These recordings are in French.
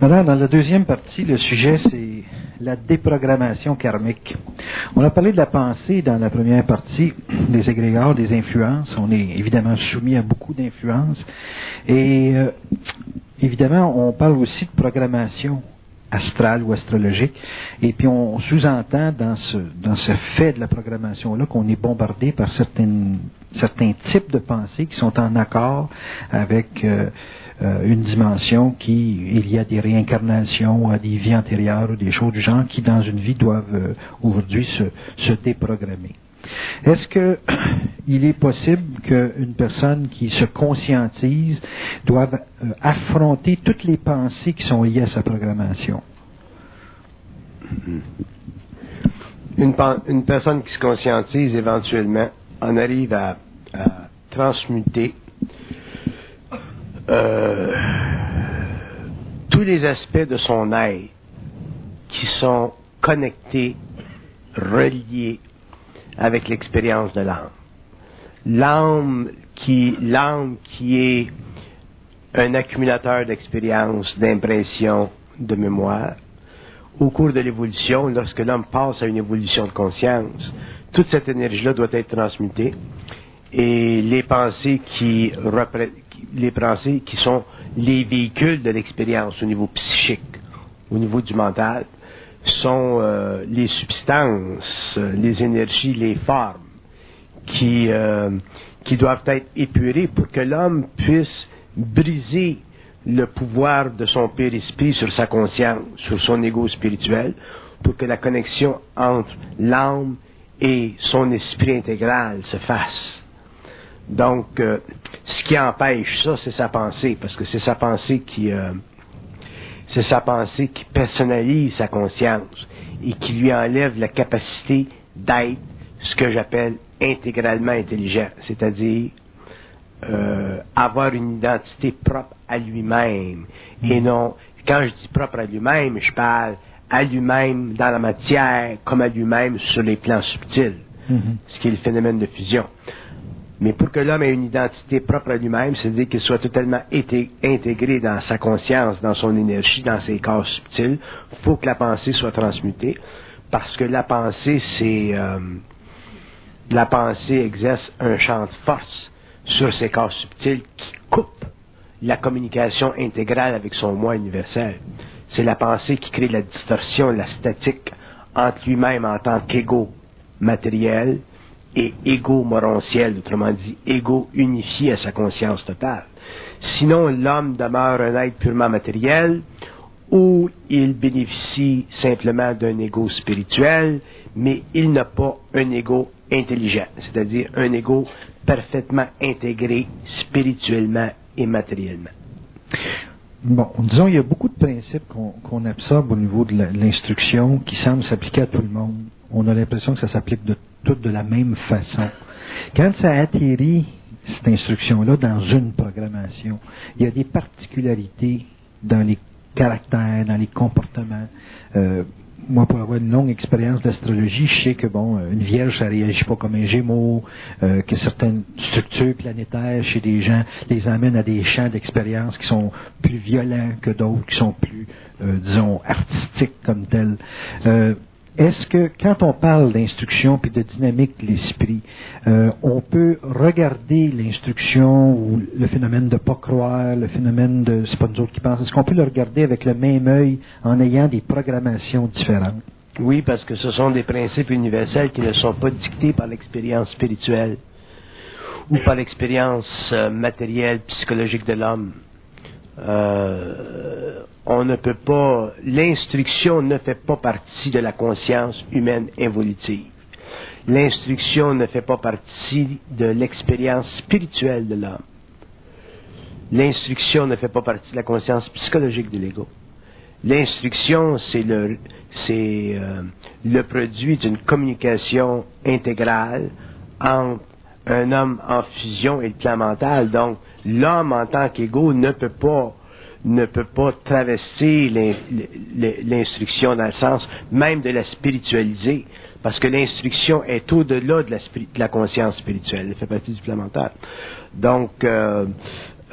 Maintenant, dans la deuxième partie, le sujet, c'est la déprogrammation karmique. On a parlé de la pensée dans la première partie, des égrégores, des influences. On est évidemment soumis à beaucoup d'influences. Et euh, évidemment, on parle aussi de programmation astrale ou astrologique. Et puis on sous-entend dans ce, dans ce fait de la programmation-là qu'on est bombardé par certaines, certains types de pensées qui sont en accord avec euh, une dimension qui, il y a des réincarnations, à des vies antérieures ou des choses du genre qui, dans une vie, doivent euh, aujourd'hui se, déprogrammer. Est-ce que il est possible qu'une personne qui se conscientise doive euh, affronter toutes les pensées qui sont liées à sa programmation? Une, une personne qui se conscientise éventuellement en arrive à transmuter euh, tous les aspects de son être qui sont connectés, reliés avec l'expérience de l'âme. L'âme qui, l'âme qui est un accumulateur d'expériences, d'impressions, de mémoire, au cours de l'évolution, lorsque l'homme passe à une évolution de conscience, toute cette énergie-là doit être transmutée et les pensées qui, qui sont les véhicules de l'expérience au niveau psychique, au niveau du mental, sont euh, les substances, les énergies, les formes qui, euh, qui doivent être épurées pour que l'homme puisse briser le pouvoir de son père-esprit sur sa conscience, sur son ego spirituel, pour que la connexion entre l'âme et son esprit intégral se fasse. Donc, euh, ce qui empêche ça, c'est sa pensée, parce que c'est sa pensée qui, euh, c'est sa pensée qui personnalise sa conscience et qui lui enlève la capacité d'être ce que j'appelle intégralement intelligent, c'est-à-dire euh, avoir une identité propre à lui-même et non, quand je dis propre à lui-même, je parle à lui-même dans la matière comme à lui-même sur les plans subtils, mm-hmm. ce qui est le phénomène de fusion. Mais pour que l'homme ait une identité propre à lui-même, c'est-à-dire qu'il soit totalement intégré dans sa conscience, dans son énergie, dans ses corps subtils, faut que la pensée soit transmutée, parce que la pensée, c'est euh, la pensée exerce un champ de force sur ses corps subtils qui coupe la communication intégrale avec son moi universel. C'est la pensée qui crée la distorsion, la statique entre lui-même en tant qu'ego matériel et égo morontiel, autrement dit, égo unifié à sa conscience totale. Sinon, l'homme demeure un être purement matériel, ou il bénéficie simplement d'un ego spirituel, mais il n'a pas un ego intelligent, c'est-à-dire un ego parfaitement intégré spirituellement et matériellement. Bon, disons, il y a beaucoup de principes qu'on absorbe au niveau de l'instruction qui semblent s'appliquer à tout le monde. On a l'impression que ça s'applique de toutes de la même façon. Quand ça atterrit, cette instruction-là, dans une programmation, il y a des particularités dans les caractères, dans les comportements. Euh, moi, pour avoir une longue expérience d'astrologie, je sais que bon, une vierge, ça réagit pas comme un gémeau, euh, que certaines structures planétaires chez des gens les amènent à des champs d'expérience qui sont plus violents que d'autres, qui sont plus, euh, disons, artistiques comme tels. Est-ce que quand on parle d'instruction puis de dynamique de l'esprit, euh, on peut regarder l'instruction ou le phénomène de pas croire, le phénomène de c'est pas nous autres qui pensent, est-ce qu'on peut le regarder avec le même œil en ayant des programmations différentes? Oui, parce que ce sont des principes universels qui ne sont pas dictés par l'expérience spirituelle ou par l'expérience euh, matérielle, psychologique de l'homme. Euh, on ne peut pas, l'instruction ne fait pas partie de la conscience humaine évolutive. L'instruction ne fait pas partie de l'expérience spirituelle de l'homme. L'instruction ne fait pas partie de la conscience psychologique de l'ego. L'instruction, c'est le, c'est euh, le produit d'une communication intégrale entre un homme en fusion et le plan mental. Donc, l'homme en tant qu'ego ne peut pas ne peut pas traverser l'instruction dans le sens même de la spiritualiser, parce que l'instruction est au-delà de, la, conscience spirituelle, elle fait partie du plan mental. Donc, euh,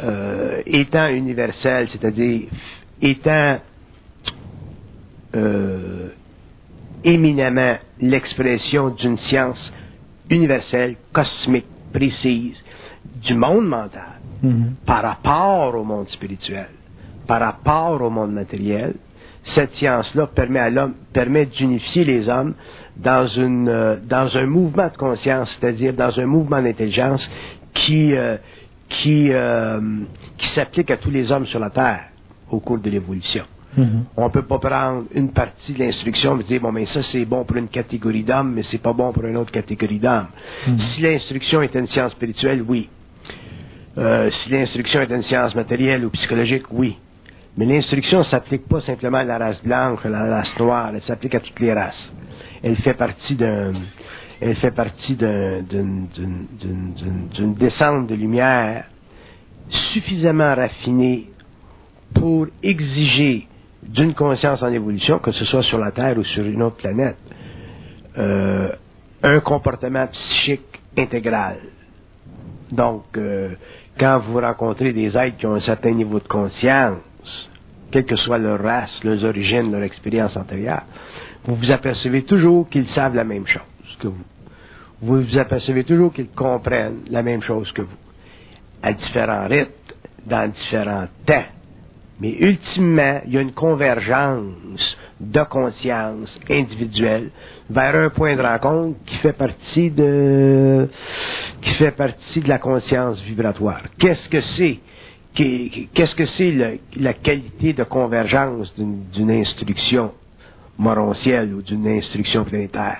euh, étant universel, c'est-à-dire étant euh, éminemment l'expression d'une science universelle, cosmique, précise, du monde mental, Mhm. par rapport au monde spirituel, par rapport au monde matériel, cette science-là permet à l'homme, permet d'unifier les hommes dans une, euh, dans un mouvement de conscience, c'est-à-dire dans un mouvement d'intelligence qui, euh, qui, euh, qui s'applique à tous les hommes sur la Terre au cours de l'évolution. Mhm. On peut pas prendre une partie de l'instruction et dire bon mais ça c'est bon pour une catégorie d'hommes, mais c'est pas bon pour une autre catégorie d'hommes. Mhm. Si l'instruction est une science spirituelle, oui. Si l'instruction est une science matérielle ou psychologique, oui. Mais l'instruction ne s'applique pas simplement à la race blanche, à la race noire, elle s'applique à toutes les races. Elle fait partie d'un, elle fait partie d'un- d'une, d'une- d'une- d'une- d'une descente de lumière suffisamment raffinée pour exiger d'une conscience en évolution, que ce soit sur la Terre ou sur une autre planète, euh, un comportement psychique intégral. Donc, euh, quand vous rencontrez des êtres qui ont un certain niveau de conscience, quelle que soit leur race, leurs origines, leur expérience antérieure, vous vous apercevez toujours qu'ils savent la même chose que vous. Vous vous apercevez toujours qu'ils comprennent la même chose que vous, à différents rythmes, dans différents temps. Mais ultimement, il y a une convergence de conscience individuelle vers un point de rencontre qui fait partie de qui fait partie de la conscience vibratoire. Qu'est-ce que c'est Qu'est-ce que c'est la qualité de convergence d'une instruction moroncielle ou d'une instruction planétaire?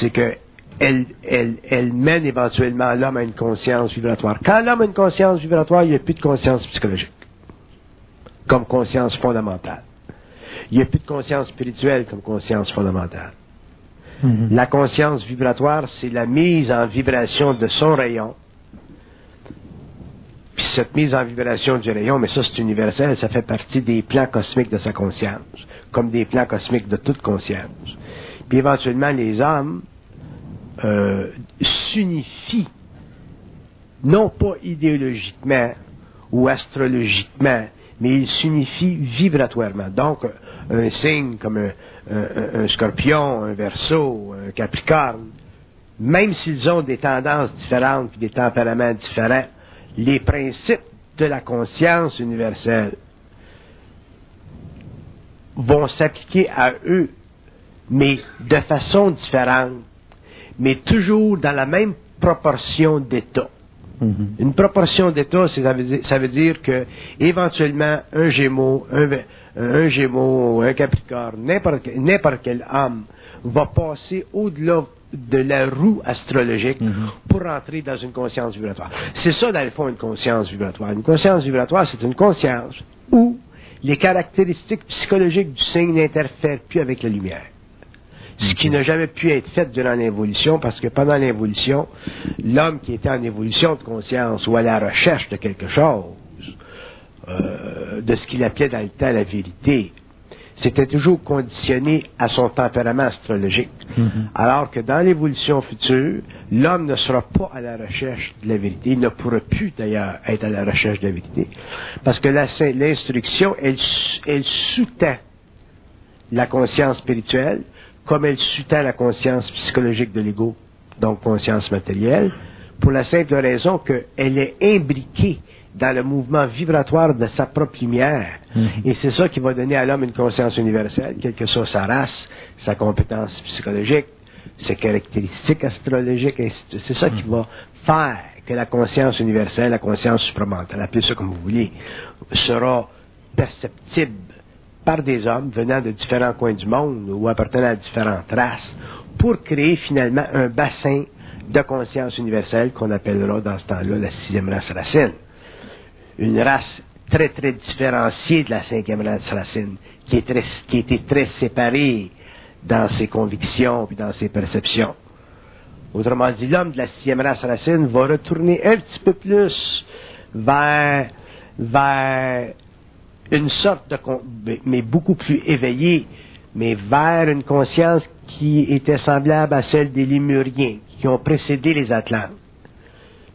C'est que elle, elle, elle mène éventuellement l'homme à une conscience vibratoire. Quand l'homme a une conscience vibratoire, il n'y a plus de conscience psychologique comme conscience fondamentale. Il n'y a plus de conscience spirituelle comme conscience fondamentale. Mhm. La conscience vibratoire, c'est la mise en vibration de son rayon. Puis cette mise en vibration du rayon, mais ça c'est universel, ça fait partie des plans cosmiques de sa conscience, comme des plans cosmiques de toute conscience. Puis éventuellement, les hommes euh, s'unifient, non pas idéologiquement ou astrologiquement, mais ils s'unifient vibratoirement. Donc, un signe comme un, un- un scorpion, un verso, un capricorne, même s'ils ont des tendances différentes et des tempéraments différents, les principes de la conscience universelle vont s'appliquer à eux, mais de façon différente, mais toujours dans la même proportion d'état. Mhm. Une proportion d'état, ça veut dire, ça veut dire que éventuellement un Gémeaux, un, un Gémeaux, un Capricorne, n'importe quel homme va passer au-delà de la roue astrologique Mhm. pour rentrer dans une conscience vibratoire. C'est ça, dans le fond, une conscience vibratoire. Une conscience vibratoire, c'est une conscience où les caractéristiques psychologiques du signe n'interfèrent plus avec la lumière. Ce qui n'a jamais pu être fait durant l'évolution, parce que pendant l'évolution, l'homme qui était en évolution de conscience ou à la recherche de quelque chose, euh, de ce qu'il appelait dans le temps la vérité, c'était toujours conditionné à son tempérament astrologique. Mhm. Alors que dans l'évolution future, l'homme ne sera pas à la recherche de la vérité. Il ne pourra plus d'ailleurs être à la recherche de la vérité. Parce que l'instruction, elle, elle sous-tend la conscience spirituelle comme elle sous-tend la conscience psychologique de l'ego, donc conscience matérielle, pour la simple raison qu'elle est imbriquée dans le mouvement vibratoire de sa propre lumière. Mhm. Et c'est ça qui va donner à l'homme une conscience universelle, quelle que soit sa race, sa compétence psychologique, ses caractéristiques astrologiques, c'est ça qui va faire que la conscience universelle, la conscience supramentale, appelez ça comme vous voulez, sera perceptible par des hommes venant de différents coins du monde ou appartenant à différentes races pour créer finalement un bassin de conscience universelle qu'on appellera dans ce temps-là la sixième race racine. Une race très très différenciée de la cinquième race racine, qui, était très séparée dans ses convictions et dans ses perceptions. Autrement dit, l'homme de la sixième race racine va retourner un petit peu plus vers, vers une sorte de, mais beaucoup plus éveillée, mais vers une conscience qui était semblable à celle des Lémuriens, qui ont précédé les Atlantes.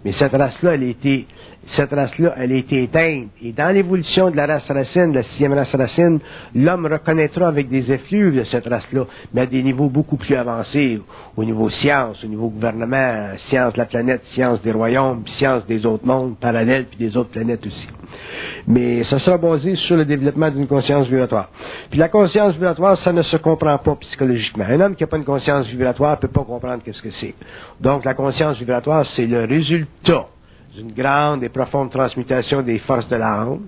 Mais cette race-là, elle été, cette race-là, elle a été éteinte. Et dans l'évolution de la race racine, de la sixième race racine, l'homme reconnaîtra avec des effluves de cette race-là, mais à des niveaux beaucoup plus avancés, au niveau science, au niveau gouvernement, science de la planète, science des royaumes, science des autres mondes parallèles, puis des autres planètes aussi. Mais ça sera basé sur le développement d'une conscience vibratoire. Puis la conscience vibratoire, ça ne se comprend pas psychologiquement. Un homme qui n'a pas une conscience vibratoire ne peut pas comprendre qu'est-ce que c'est. Donc la conscience vibratoire, c'est le résultat d'une grande et profonde transmutation des forces de l'âme,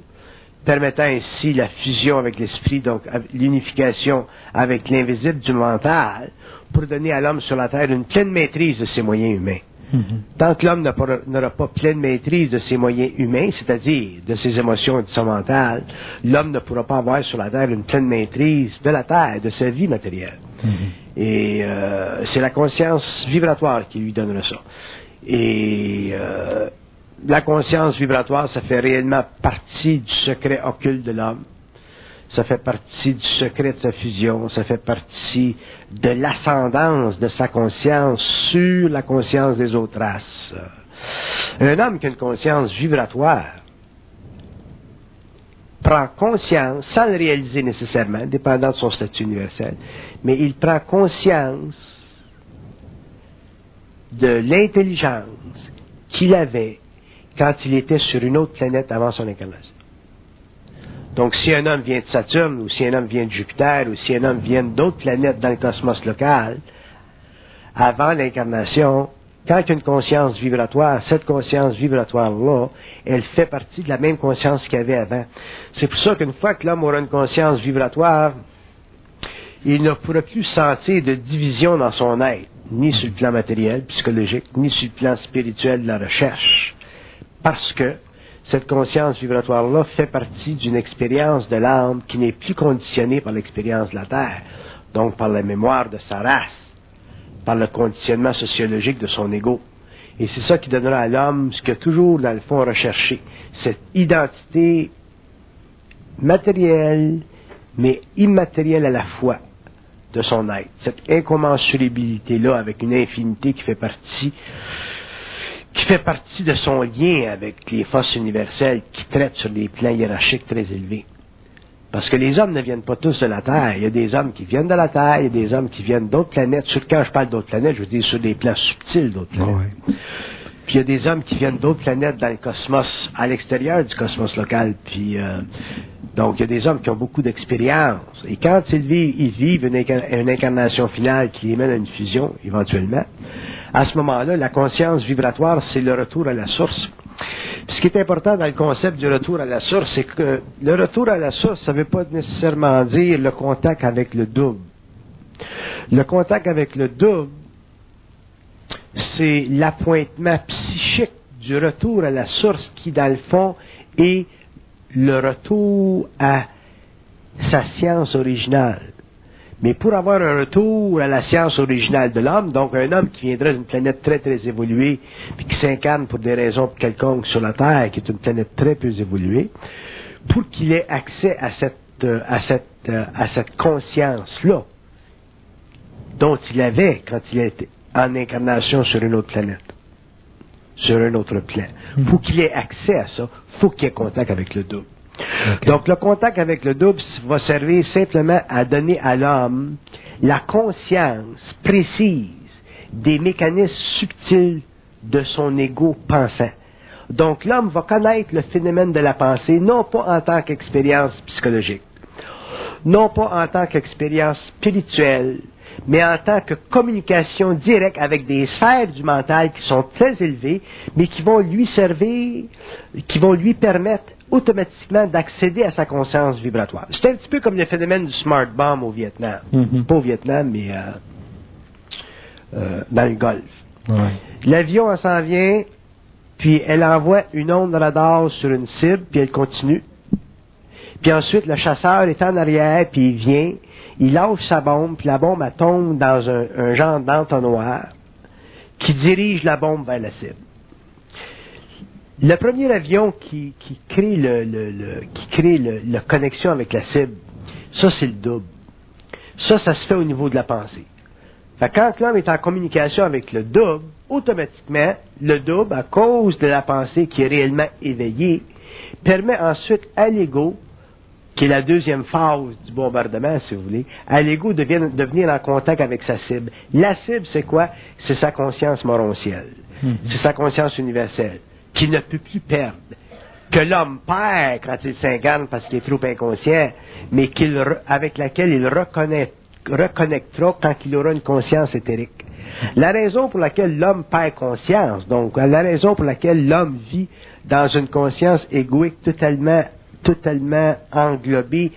permettant ainsi la fusion avec l'esprit, donc l'unification avec l'invisible du mental, pour donner à l'homme sur la terre une pleine maîtrise de ses moyens humains. Mm-hmm. Tant que l'homme n'aura pas pleine maîtrise de ses moyens humains, c'est-à-dire de ses émotions et de son mental, l'homme ne pourra pas avoir sur la terre une pleine maîtrise de la terre, de sa vie matérielle. Mm-hmm. Et euh, c'est la conscience vibratoire qui lui donnera ça. Et euh, la conscience vibratoire, ça fait réellement partie du secret occulte de l'homme. Ça fait partie du secret de sa fusion. Ça fait partie de l'ascendance de sa conscience sur la conscience des autres races. Un homme qui a une conscience vibratoire prend conscience, sans le réaliser nécessairement, dépendant de son statut universel, mais il prend conscience de l'intelligence qu'il avait quand il était sur une autre planète avant son incarnation. Donc, si un homme vient de Saturne, ou si un homme vient de Jupiter, ou si un homme vient d'autres planètes dans le cosmos local, avant l'incarnation, quand une conscience vibratoire, cette conscience vibratoire-là, elle fait partie de la même conscience qu'il y avait avant. C'est pour ça qu'une fois que l'homme aura une conscience vibratoire, il ne pourra plus sentir de division dans son être, ni sur le plan matériel, psychologique, ni sur le plan spirituel de la recherche. Parce que cette conscience vibratoire-là fait partie d'une expérience de l'âme qui n'est plus conditionnée par l'expérience de la Terre, donc par la mémoire de sa race, par le conditionnement sociologique de son ego. Et c'est ça qui donnera à l'homme ce a toujours, dans le fond, recherché, cette identité matérielle, mais immatérielle à la fois de son être, cette incommensurabilité-là avec une infinité qui fait partie qui fait partie de son lien avec les forces universelles qui traitent sur des plans hiérarchiques très élevés. Parce que les hommes ne viennent pas tous de la Terre. Il y a des hommes qui viennent de la Terre, il y a des hommes qui viennent d'autres planètes. Sur, quand je parle d'autres planètes, je veux dire sur des plans subtils d'autres planètes. Puis il y a des hommes qui viennent d'autres planètes dans le cosmos, à l'extérieur du cosmos local. Puis euh, donc il y a des hommes qui ont beaucoup d'expérience. Et quand ils vivent, ils vivent une, incarnation finale qui les mène à une fusion, éventuellement, à ce moment-là, la conscience vibratoire, c'est le retour à la source. ce qui est important dans le concept du retour à la source, c'est que le retour à la source, ça ne veut pas nécessairement dire le contact avec le double. Le contact avec le double, c'est l'appointement psychique du retour à la source qui, dans le fond, est le retour à sa science originale. Mais pour avoir un retour à la science originale de l'homme, donc un homme qui viendrait d'une planète très très évoluée, puis qui s'incarne pour des raisons quelconques sur la Terre, qui est une planète très peu évoluée, pour qu'il ait accès à cette, euh, à cette, euh, à cette conscience-là, dont il avait quand il était en incarnation sur une autre planète, sur un autre plan. Hmm. Pour qu'il ait accès à ça, faut qu'il ait contact avec le double. Donc le contact avec le double va servir simplement à donner à l'homme la conscience précise des mécanismes subtils de son ego pensant. Donc l'homme va connaître le phénomène de la pensée non pas en tant qu'expérience psychologique, non pas en tant qu'expérience spirituelle, mais en tant que communication directe avec des sphères du mental qui sont très élevées, mais qui vont lui servir, qui vont lui permettre automatiquement d'accéder à sa conscience vibratoire. C'est un petit peu comme le phénomène du smart bomb au Vietnam. Mm-hmm. Pas au Vietnam, mais euh, euh, dans le Golfe. L'avion, s'en vient, puis elle envoie une onde radar sur une cible, puis elle continue. Puis ensuite, le chasseur est en arrière, puis il vient, il lâche sa bombe, puis la bombe tombe dans un, un genre d'entonnoir qui dirige la bombe vers la cible. Le premier avion qui, crée le, qui crée la connexion avec la cible, ça c'est le double. Ça, ça se fait au niveau de la pensée. quand l'homme est en communication avec le double, automatiquement, le double, à cause de la pensée qui est réellement éveillée, permet ensuite à l'ego, qui est la deuxième phase du bombardement, si vous voulez, à l'ego de, venir en contact avec sa cible? La cible, c'est quoi? C'est sa conscience morontielle. Mhm. C'est sa conscience universelle, qui ne peut plus perdre que l'homme perd quand il s'incarne parce qu'il est trop inconscient, mais qu'il, avec laquelle il reconnaît, reconnectera quand il aura une conscience éthérique. La raison pour laquelle l'homme perd conscience, donc la raison pour laquelle l'homme vit dans une conscience égoïque totalement, totalement englobée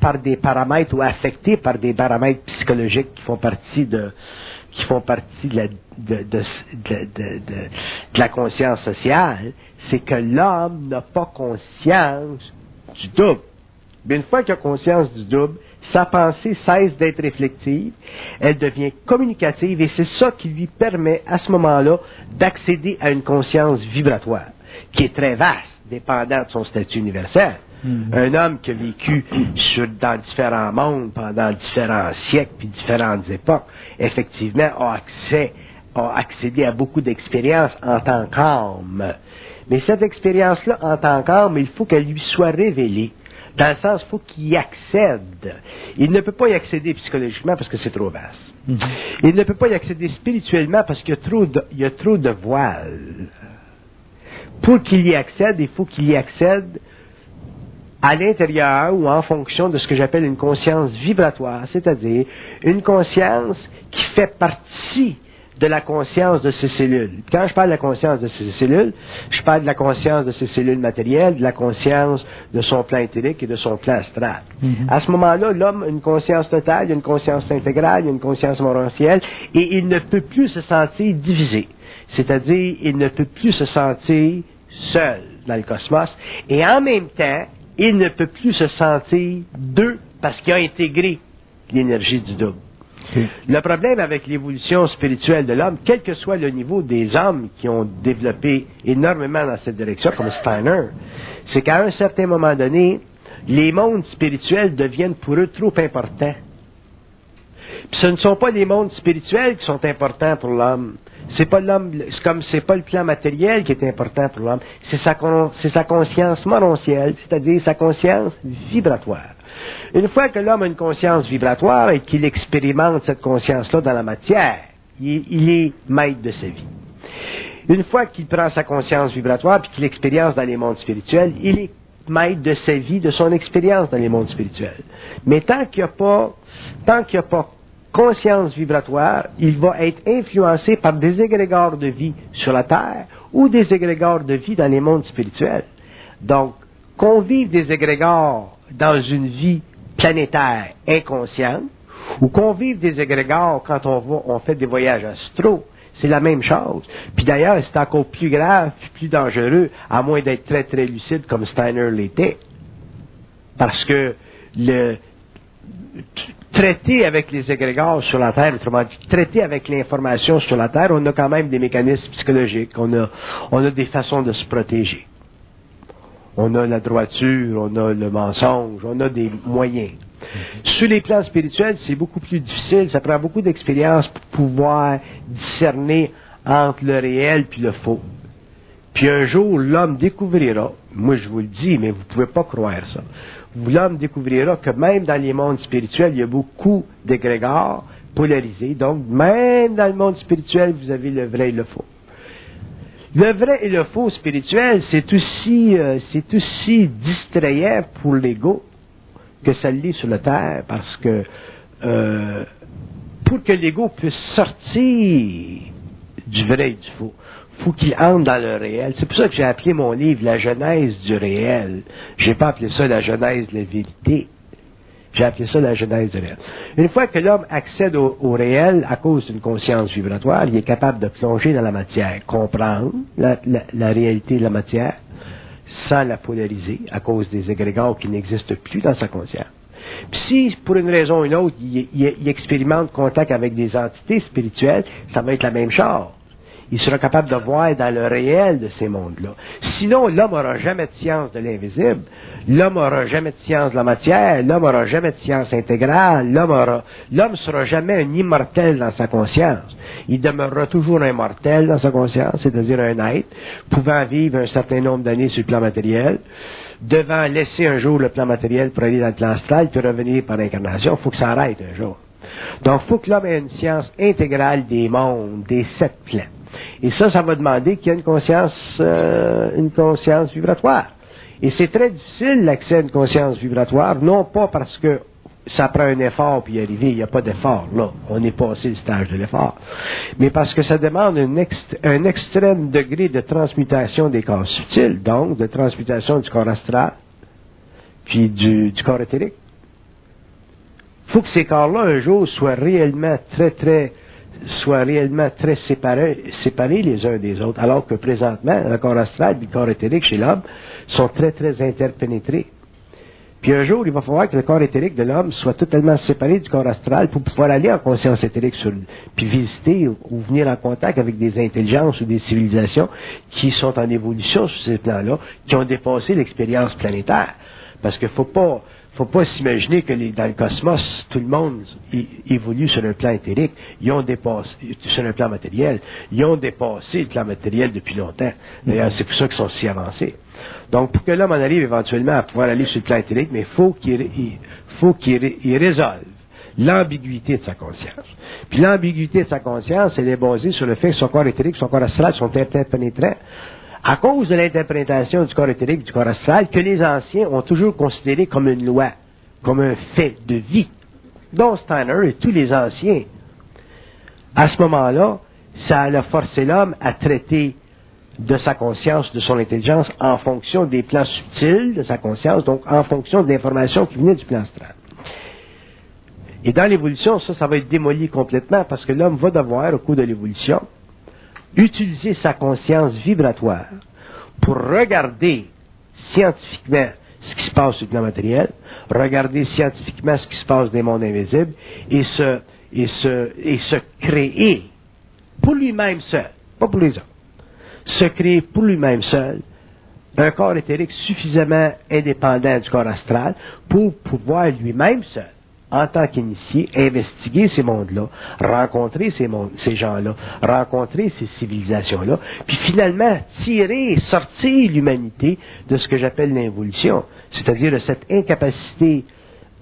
par des paramètres ou affectée par des paramètres psychologiques qui font partie de, qui font partie de, la conscience sociale, c'est que l'homme n'a pas conscience du double. Mais une fois qu'il a conscience du double, sa pensée cesse d'être réflexive, elle devient communicative et c'est ça qui lui permet à ce moment-là d'accéder à une conscience vibratoire, qui est très vaste, dépendant de son statut universel. Hmm. Un homme qui a vécu sur, dans différents mondes pendant différents siècles puis différentes époques, effectivement, a accès, a accédé à beaucoup d'expériences en tant qu'homme. Mais cette expérience-là, en tant qu'homme, il faut qu'elle lui soit révélée. Dans le sens, il faut qu'il y accède. Il ne peut pas y accéder psychologiquement parce que c'est trop vaste. Mhm. Il ne peut pas y accéder spirituellement parce qu'il y a trop de, il y a trop de voiles. Pour qu'il y accède, il faut qu'il y accède à l'intérieur ou en fonction de ce que j'appelle une conscience vibratoire, c'est-à-dire une conscience qui fait partie de la conscience de ces cellules. Quand je parle de la conscience de ces cellules, je parle de la conscience de ces cellules matérielles, de la conscience de son plan éthérique et de son plan astral. Mm-hmm. À ce moment-là, l'homme a une conscience totale, une conscience intégrale, une conscience morentielle, et il ne peut plus se sentir divisé. C'est-à-dire, il ne peut plus se sentir seul dans le cosmos, et en même temps, il ne peut plus se sentir deux parce qu'il a intégré l'énergie du double. Le problème avec l'évolution spirituelle de l'homme, quel que soit le niveau des hommes qui ont développé énormément dans cette direction, comme Steiner, c'est qu'à un certain moment donné, les mondes spirituels deviennent pour eux trop importants. ce ne sont pas les mondes spirituels qui sont importants pour l'homme. C'est pas l'homme, comme c'est pas le plan matériel qui est important pour l'homme. C'est sa, c'est sa conscience morontielle, c'est-à-dire sa conscience vibratoire. Une fois que l'homme a une conscience vibratoire et qu'il expérimente cette conscience-là dans la matière, il, est maître de sa vie. Une fois qu'il prend sa conscience vibratoire et qu'il l'expérience dans les mondes spirituels, il est maître de sa vie, de son expérience dans les mondes spirituels. Mais tant qu'il n'y a pas, tant qu'il n'y a pas conscience vibratoire, il va être influencé par des égrégores de vie sur la Terre ou des égrégores de vie dans les mondes spirituels. Donc, qu'on vive des égrégores dans une vie planétaire inconsciente, ou qu'on vive des égrégores quand on, fait des voyages astraux, c'est la même chose. Puis d'ailleurs, c'est encore plus grave, plus dangereux, à moins d'être très très lucide comme Steiner l'était. Parce que le traiter avec les égrégores sur la Terre, autrement dit, traiter avec l'information sur la Terre, on a quand même des mécanismes psychologiques, on a, on a des façons de se protéger on a la droiture, on a le mensonge, on a des moyens. Sur les plans spirituels, c'est beaucoup plus difficile, ça prend beaucoup d'expérience pour pouvoir discerner entre le réel puis le faux. Puis un jour, l'homme découvrira, moi je vous le dis, mais vous ne pouvez pas croire ça, l'homme découvrira que même dans les mondes spirituels, il y a beaucoup d'égrégores polarisés. Donc, même dans le monde spirituel, vous avez le vrai et le faux. Le vrai et le faux spirituel, c'est aussi, euh, c'est aussi distrayant pour l'ego que ça l'est sur la terre, parce que euh, pour que l'ego puisse sortir du vrai et du faux, faut qu'il entre dans le réel. C'est pour ça que j'ai appelé mon livre La genèse du réel. J'ai pas appelé ça la genèse de la vérité. J'ai appelé ça la genèse du réel. Une fois que l'homme accède au, réel à cause d'une conscience vibratoire, il est capable de plonger dans la matière, comprendre la, réalité de la matière, sans la polariser à cause des égrégores qui n'existent plus dans sa conscience. Puis si, pour une raison ou une autre, il, il, expérimente contact avec des entités spirituelles, ça va être la même chose. Il sera capable de voir dans le réel de ces mondes-là. Sinon, l'homme n'aura jamais de science de l'invisible, l'homme n'aura jamais de science de la matière, l'homme n'aura jamais de science intégrale, l'homme aura, l'homme sera jamais un immortel dans sa conscience. Il demeurera toujours un mortel dans sa conscience, c'est-à-dire un être, pouvant vivre un certain nombre d'années sur le plan matériel, devant laisser un jour le plan matériel pour aller dans le plan astral, puis revenir par l'incarnation, il faut que ça arrête un jour. Donc, il faut que l'homme ait une science intégrale des mondes, des sept plans. Et ça, ça va demander qu'il y ait une conscience, euh, une conscience vibratoire. Et c'est très difficile l'accès à une conscience vibratoire, non pas parce que ça prend un effort puis y arriver, il n'y a pas d'effort là, on est passé le stage de l'effort, mais parce que ça demande un extrême degré de transmutation des corps subtils, donc de transmutation du corps astral, puis du, du corps éthérique. Il faut que ces corps-là un jour soient réellement très très soient réellement très séparés, séparés les uns des autres, alors que présentement, le corps astral et le corps éthérique chez l'homme sont très, très interpénétrés. Puis un jour, il va falloir que le corps éthérique de l'homme soit totalement séparé du corps astral pour pouvoir aller en conscience éthérique sur, puis visiter ou, venir en contact avec des intelligences ou des civilisations qui sont en évolution sur ces plans-là, qui ont dépassé l'expérience planétaire. Parce qu'il ne faut pas, faut pas s'imaginer que dans le cosmos, tout le monde évolue sur un plan éthérique. Ils ont dépassé, sur un plan matériel. Ils ont dépassé le plan matériel depuis longtemps. D'ailleurs, c'est pour ça qu'ils sont si avancés. Donc, pour que l'homme en arrive éventuellement à pouvoir aller sur le plan éthérique, mais il faut qu'il faut qu'il résolve l'ambiguïté de sa conscience. Puis l'ambiguïté de sa conscience, elle est basée sur le fait que son corps éthérique, son corps astral sont interpénétrants à cause de l'interprétation du corps éthérique, du corps astral, que les anciens ont toujours considéré comme une loi, comme un fait de vie, dont Steiner et tous les anciens. À ce moment-là, ça a forcé l'homme à traiter de sa conscience, de son intelligence, en fonction des plans subtils de sa conscience, donc en fonction de l'information qui venait du plan astral. Et dans l'évolution, ça, ça va être démoli complètement parce que l'homme va devoir, au cours de l'évolution, utiliser sa conscience vibratoire pour regarder scientifiquement ce qui se passe sur le plan matériel, regarder scientifiquement ce qui se passe dans les mondes invisibles et se, et se, et se créer pour lui-même seul, pas pour les autres, se créer pour lui-même seul un corps éthérique suffisamment indépendant du corps astral pour pouvoir lui-même seul en tant qu'initié, investiguer ces mondes-là, rencontrer ces, gens-là, rencontrer ces civilisations-là, puis finalement tirer, sortir l'humanité de ce que j'appelle l'involution, c'est-à-dire de cette incapacité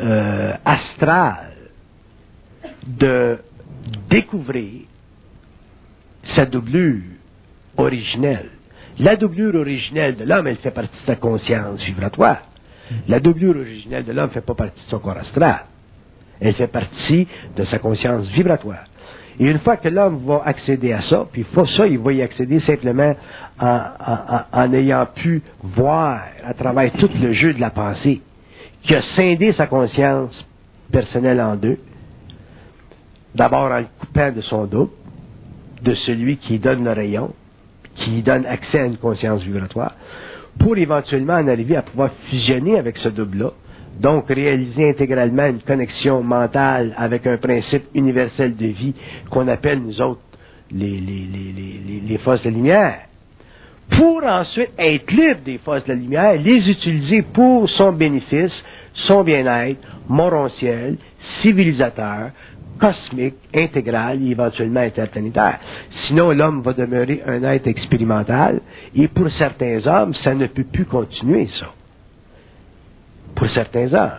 euh, astrale de découvrir sa doublure originelle. La doublure originelle de l'homme, elle fait partie de sa conscience vibratoire. La doublure originelle de l'homme ne fait pas partie de son corps astral. Elle fait partie de sa conscience vibratoire. Et une fois que l'homme va accéder à ça, puis ça, il va y accéder simplement en, ayant pu voir à travers tout le jeu de la pensée, qui a sa conscience personnelle en deux, d'abord en le coupant de son double, de celui qui donne le rayon, qui donne accès à une conscience vibratoire, pour éventuellement en arriver à pouvoir fusionner avec ce double-là, donc réaliser intégralement une connexion mentale avec un principe universel de vie qu'on appelle nous autres les, les, les, les, forces de lumière, pour ensuite être libre des forces de la lumière, les utiliser pour son bénéfice, son bien-être, morontiel, civilisateur, cosmique, intégral et éventuellement interplanétaire. Sinon, l'homme va demeurer un être expérimental et pour certains hommes, ça ne peut plus continuer, ça pour certains hommes.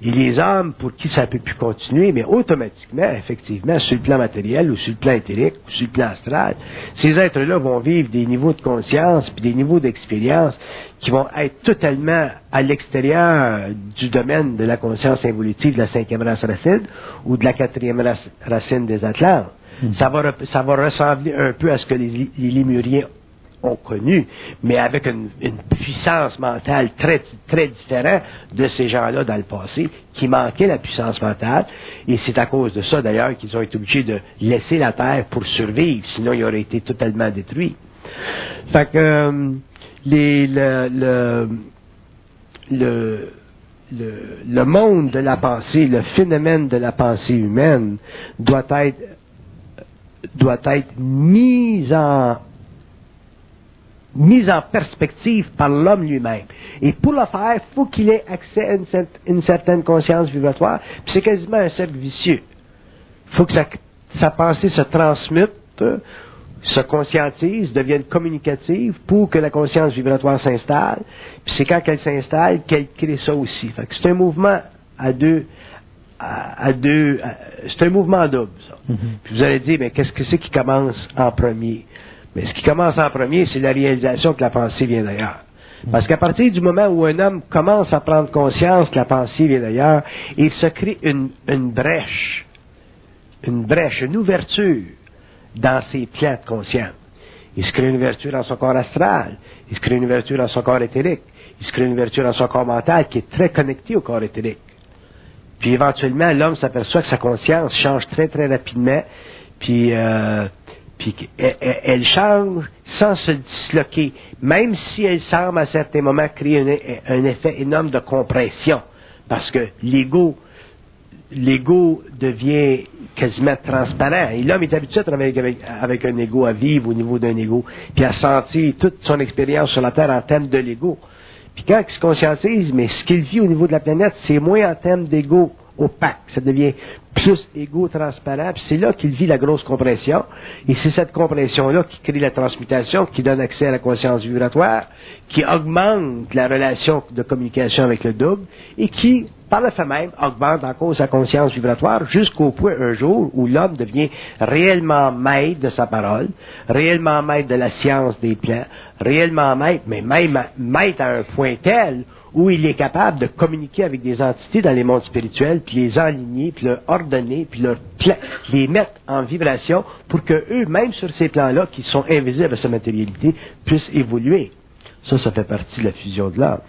Et les hommes pour qui ça peut plus continuer, mais automatiquement, effectivement, sur le plan matériel ou sur le plan éthérique ou sur le plan astral, ces êtres-là vont vivre des niveaux de conscience puis des niveaux d'expérience qui vont être totalement à l'extérieur du domaine de la conscience évolutive de la cinquième race racine ou de la quatrième race racine des Atlantes. Hmm. Ça, va, ça va ressembler un peu à ce que les, les Lémuriens ont connu, mais avec une, puissance mentale très, très différente de ces gens-là dans le passé, qui manquaient la puissance mentale, et c'est à cause de ça d'ailleurs qu'ils ont été obligés de laisser la Terre pour survivre, sinon ils auraient été totalement détruits. Fait que euh, les, le, le, le, le, le monde de la pensée, le phénomène de la pensée humaine doit être doit être mise en mise en perspective par l'homme lui-même. Et pour le faire, il faut qu'il ait accès à une, certaine conscience vibratoire. c'est quasiment un cercle vicieux. Il faut que sa, pensée se transmute, se conscientise, devienne communicative pour que la conscience vibratoire s'installe. Puis c'est quand elle s'installe qu'elle crée ça aussi. c'est un mouvement à deux, à, deux, c'est un mouvement double, ça. Mm-hmm. Puis vous allez dire, mais qu'est-ce que c'est qui commence en premier? Ce qui commence en premier, c'est la réalisation que la pensée vient d'ailleurs. Parce qu'à partir du moment où un homme commence à prendre conscience que la pensée vient d'ailleurs, il se crée une, brèche, une brèche, une ouverture dans ses plans de conscience. Il se crée une ouverture dans son corps astral, il se crée une ouverture dans son corps éthérique, il se crée une ouverture dans son corps mental qui est très connecté au corps éthérique. Puis éventuellement, l'homme s'aperçoit que sa conscience change très très rapidement, puis euh, puis elle, change sans se disloquer, même si elle semble à certains moments créer un, effet énorme de compression, parce que l'ego, l'ego devient quasiment transparent. Et l'homme est habitué à travailler avec, un ego, à vivre au niveau d'un ego, puis à sentir toute son expérience sur la Terre en termes de l'ego. Puis quand il se conscientise, mais ce qu'il vit au niveau de la planète, c'est moins en termes d'ego opaque, ça devient plus égo transparent, puis c'est là qu'il vit la grosse compression, et c'est cette compression-là qui crée la transmutation, qui donne accès à la conscience vibratoire, qui augmente la relation de communication avec le double, et qui, par le fait même, augmente encore sa conscience vibratoire jusqu'au point un jour où l'homme devient réellement maître de sa parole, réellement maître de la science des plans, réellement maître, mais même maître à un point tel où il est capable de communiquer avec des entités dans les mondes spirituels, puis les aligner, puis leur ordonner, puis leur les mettre en vibration pour que eux, même sur ces plans-là, qui sont invisibles à sa matérialité, puissent évoluer. Ça, ça fait partie de la fusion de l'âme.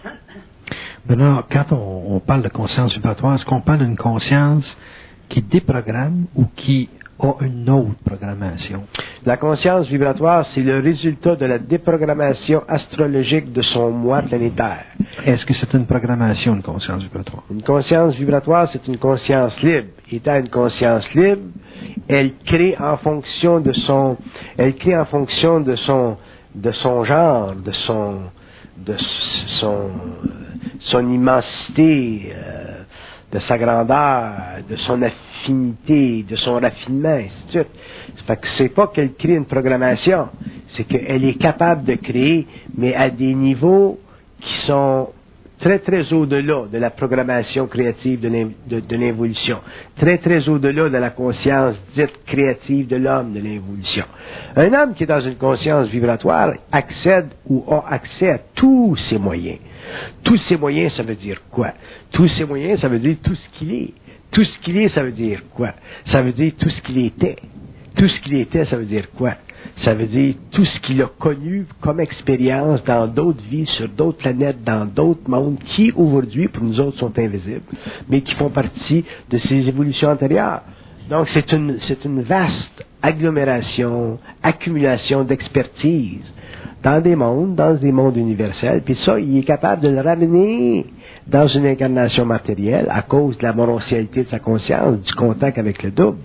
Benoît, quand on parle de conscience vibratoire, est-ce qu'on parle d'une conscience qui déprogramme ou qui a une autre programmation. La conscience vibratoire, c'est le résultat de la déprogrammation astrologique de son moi planétaire. Est-ce que c'est une programmation, une conscience vibratoire? Une conscience vibratoire, c'est une conscience libre. Étant une conscience libre, elle crée en fonction de son, elle crée en fonction de son, de son genre, de son, de son, son immensité, euh, de sa grandeur, de son affinité, de son raffinement, ainsi de suite. Que c'est pas qu'elle crée une programmation, c'est qu'elle est capable de créer, mais à des niveaux qui sont très très au-delà de la programmation créative de l'évolution, très très au-delà de la conscience dite créative de l'homme de l'évolution. Un homme qui est dans une conscience vibratoire accède ou a accès à tous ses moyens. Tous ces moyens, ça veut dire quoi? Tous ces moyens, ça veut dire tout ce qu'il est. Tout ce qu'il est, ça veut dire quoi? Ça veut dire tout ce qu'il était. Tout ce qu'il était, ça veut dire quoi? Ça veut dire tout ce qu'il a connu comme expérience dans d'autres vies, sur d'autres planètes, dans d'autres mondes, qui aujourd'hui, pour nous autres, sont invisibles, mais qui font partie de ces évolutions antérieures. Donc, c'est une, c'est une vaste agglomération, accumulation d'expertise dans des mondes, dans des mondes universels, puis ça, il est capable de le ramener dans une incarnation matérielle à cause de la morontialité de sa conscience, du contact avec le double.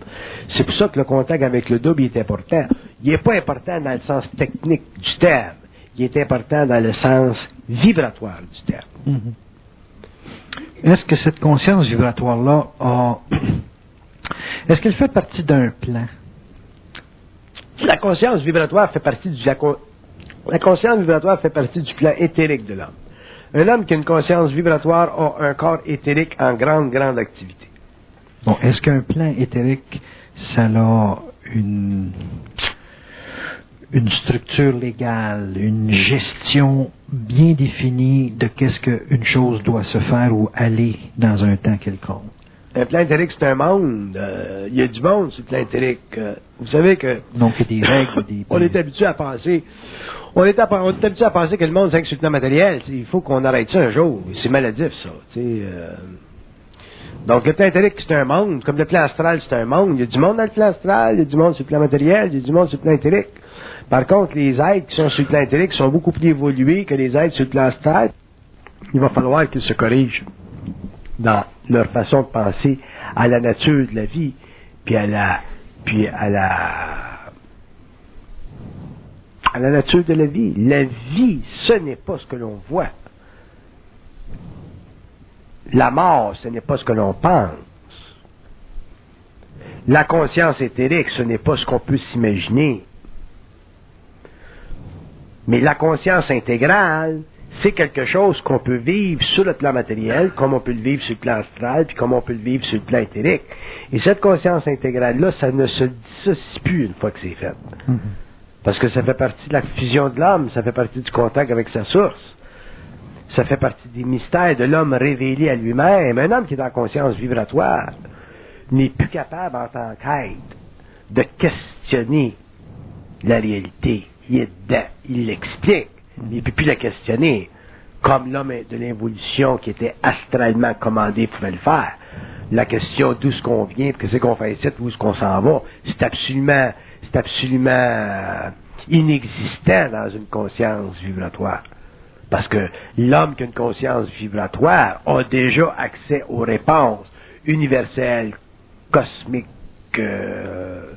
C'est pour ça que le contact avec le double est important. Il n'est pas important dans le sens technique du terme, il est important dans le sens vibratoire du terme. Mm-hmm. Est-ce que cette conscience vibratoire-là a... Est-ce qu'elle fait partie d'un plan? La conscience vibratoire fait partie du, la conscience vibratoire fait partie du plan éthérique de l'homme. Un homme qui a une conscience vibratoire a un corps éthérique en grande, grande activité. Bon, est-ce qu'un plan éthérique, ça a une, une structure légale, une gestion bien définie de qu'est-ce qu'une chose doit se faire ou aller dans un temps quelconque? Un plan éthérique, c'est un monde. Euh, il y a du monde sur le plan éthérique. Euh, vous savez que. Donc, il y a des règles, des. on est habitué à penser on est, habitué à penser que le monde, c'est le matériel. Il faut qu'on arrête ça un jour. C'est maladif, ça. Euh. Donc, le plan intellect, c'est un monde. Comme le plan astral, c'est un monde. Il y a du monde dans le plan astral, il y a du monde sur le plan matériel, il y a du monde sur le plan intellect. Par contre, les êtres qui sont sur le plan intellect sont beaucoup plus évolués que les êtres sur le plan astral. Il va falloir qu'ils se corrigent dans leur façon de penser à la nature de la vie, puis à la, puis à la, à la nature de la vie. La vie, ce n'est pas ce que l'on voit. La mort, ce n'est pas ce que l'on pense. La conscience éthérique, ce n'est pas ce qu'on peut s'imaginer. Mais la conscience intégrale, c'est quelque chose qu'on peut vivre sur le plan matériel, comme on peut le vivre sur le plan astral, puis comme on peut le vivre sur le plan éthérique. Et cette conscience intégrale-là, ça ne se dissocie plus une fois que c'est fait. Mm-hmm. Parce que ça fait partie de la fusion de l'homme, ça fait partie du contact avec sa source. Ça fait partie des mystères de l'homme révélé à lui-même. Un homme qui est en conscience vibratoire n'est plus capable en tant qu'être de questionner la réalité. Il est dedans, il l'explique. Il ne peut plus la questionner, comme l'homme de l'involution qui était astralement commandé pouvait le faire. La question d'où ce qu'on vient, que c'est qu'on fait ici, où est-ce qu'on s'en va, c'est absolument, absolument euh, inexistant dans une conscience vibratoire. Parce que l'homme qui a une conscience vibratoire a déjà accès aux réponses universelles, cosmiques, euh,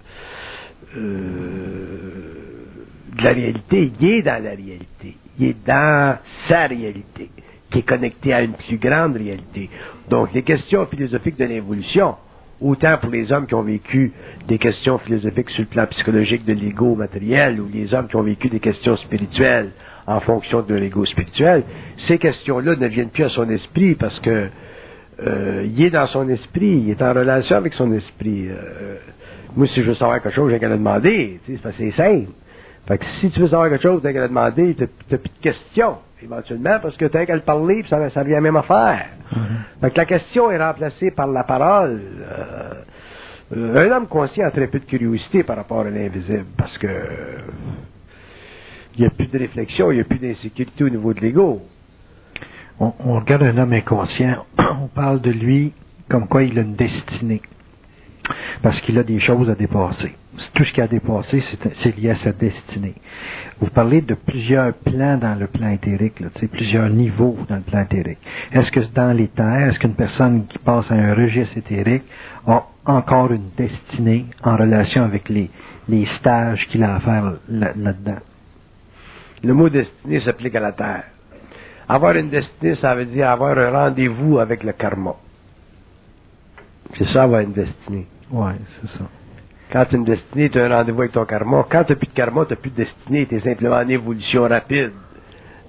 euh, de la réalité, il est dans la réalité. Il est dans sa réalité, qui est connectée à une plus grande réalité. Donc, les questions philosophiques de l'évolution, autant pour les hommes qui ont vécu des questions philosophiques sur le plan psychologique de l'ego matériel, ou les hommes qui ont vécu des questions spirituelles en fonction de l'ego spirituel, ces questions-là ne viennent plus à son esprit parce que euh, il est dans son esprit, il est en relation avec son esprit. Euh, moi, si je veux savoir quelque chose, j'ai qu'à le demander. C'est simple. Fait que si tu veux savoir quelque chose, t'as qu'à le demander, t'as plus de questions, éventuellement, parce que t'as qu'à le parler, puis ça, ça vient même à faire. Mm-hmm. Fait que la question est remplacée par la parole. Euh, un homme conscient a très peu de curiosité par rapport à l'invisible, parce que il n'y a plus de réflexion, il n'y a plus d'insécurité au niveau de l'ego. On, on, regarde un homme inconscient, on parle de lui comme quoi il a une destinée, parce qu'il a des choses à dépasser tout ce qui a dépassé, c'est lié à sa destinée. Vous parlez de plusieurs plans dans le plan éthérique, là, plusieurs niveaux dans le plan éthérique. Est-ce que dans les terres, est-ce qu'une personne qui passe à un registre éthérique a encore une destinée en relation avec les, les stages qu'il a à faire là-dedans? le mot destinée s'applique à la terre. Avoir une destinée, ça veut dire avoir un rendez-vous avec le karma. C'est ça, avoir une destinée. Oui, c'est ça. Quand tu as une destinée, tu as un rendez-vous avec ton karma. Quand tu n'as plus de karma, tu n'as plus de destinée. Tu es simplement en évolution rapide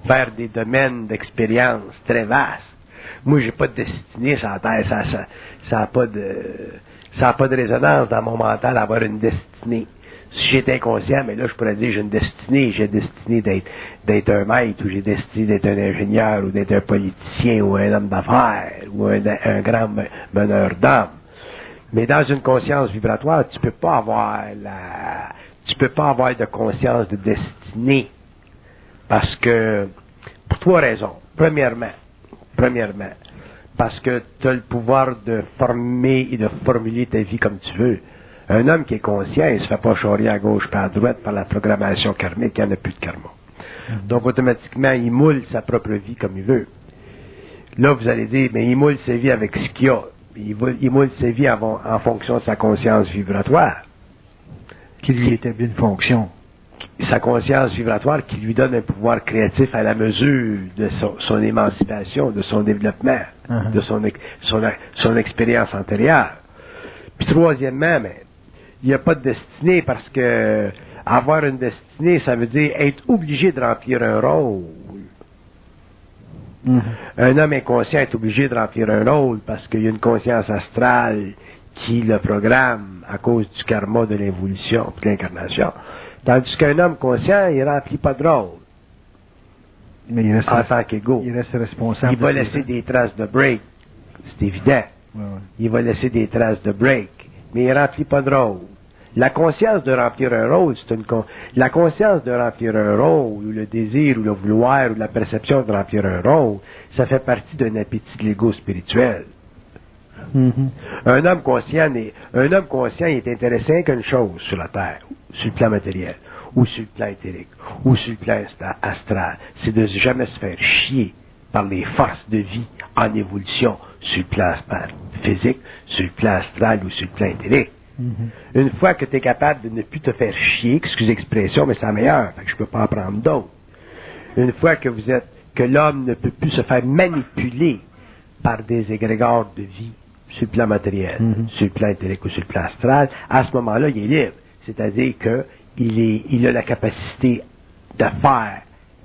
vers des domaines d'expérience très vastes. Moi, j'ai pas de destinée ça ça, ça, ça a pas de, ça a pas de résonance dans mon mental d'avoir une destinée. Si j'étais inconscient, mais là, je pourrais dire j'ai une destinée, j'ai destinée d'être, un maître, ou j'ai destinée d'être un ingénieur, ou d'être un politicien, ou un homme d'affaires, ou un, un grand meneur d'âme. Mais dans une conscience vibratoire, tu peux pas avoir la, tu peux pas avoir de conscience de destinée. Parce que, pour trois raisons. Premièrement, premièrement, parce que tu as le pouvoir de former et de formuler ta vie comme tu veux. Un homme qui est conscient, il se fait pas charrier à gauche pas à droite par la programmation karmique, il n'y en a plus de karma. Donc, automatiquement, il moule sa propre vie comme il veut. Là, vous allez dire, mais il moule sa vie avec ce qu'il a il, moule sa vie en, fonction de sa conscience vibratoire. Qui lui établit une fonction. Sa conscience vibratoire qui lui donne un pouvoir créatif à la mesure de son, émancipation, de son développement, uh-huh. de son, son, expérience antérieure. Puis troisièmement, mais, il n'y a pas de destinée parce que avoir une destinée, ça veut dire être obligé de remplir un rôle. Mhm. Un homme inconscient est obligé de remplir un rôle parce qu'il y a une conscience astrale qui le programme à cause du karma de l'évolution, de l'incarnation. Tandis qu'un homme conscient, il ne remplit pas de rôle. Mais il reste, en tant qu'égo. Il reste responsable. Il va laisser des traces de break. C'est évident. Il va laisser des traces de break. Mais il ne remplit pas de rôle. La conscience de remplir un rôle, c'est une la conscience de remplir un rôle, ou le désir, ou le vouloir, ou la perception de remplir un rôle, ça fait partie d'un appétit de l'ego spirituel. Mm-hmm. Un homme conscient est, un homme conscient est intéressé qu'une chose sur la terre, sur le plan matériel, ou sur le plan éthérique, ou sur le plan astral, c'est de jamais se faire chier par les forces de vie en évolution sur le plan physique, sur le plan astral ou sur le plan éthérique. Mm-hmm. Une fois que tu es capable de ne plus te faire chier, excusez l'expression, mais c'est la meilleure, fait que je peux pas en prendre d'autres. Une fois que vous êtes, que l'homme ne peut plus se faire manipuler par des égrégores de vie sur le plan matériel, mm-hmm. sur le plan intellectuel ou sur le plan astral, à ce moment-là, il est libre. C'est-à-dire qu'il est, il a la capacité de faire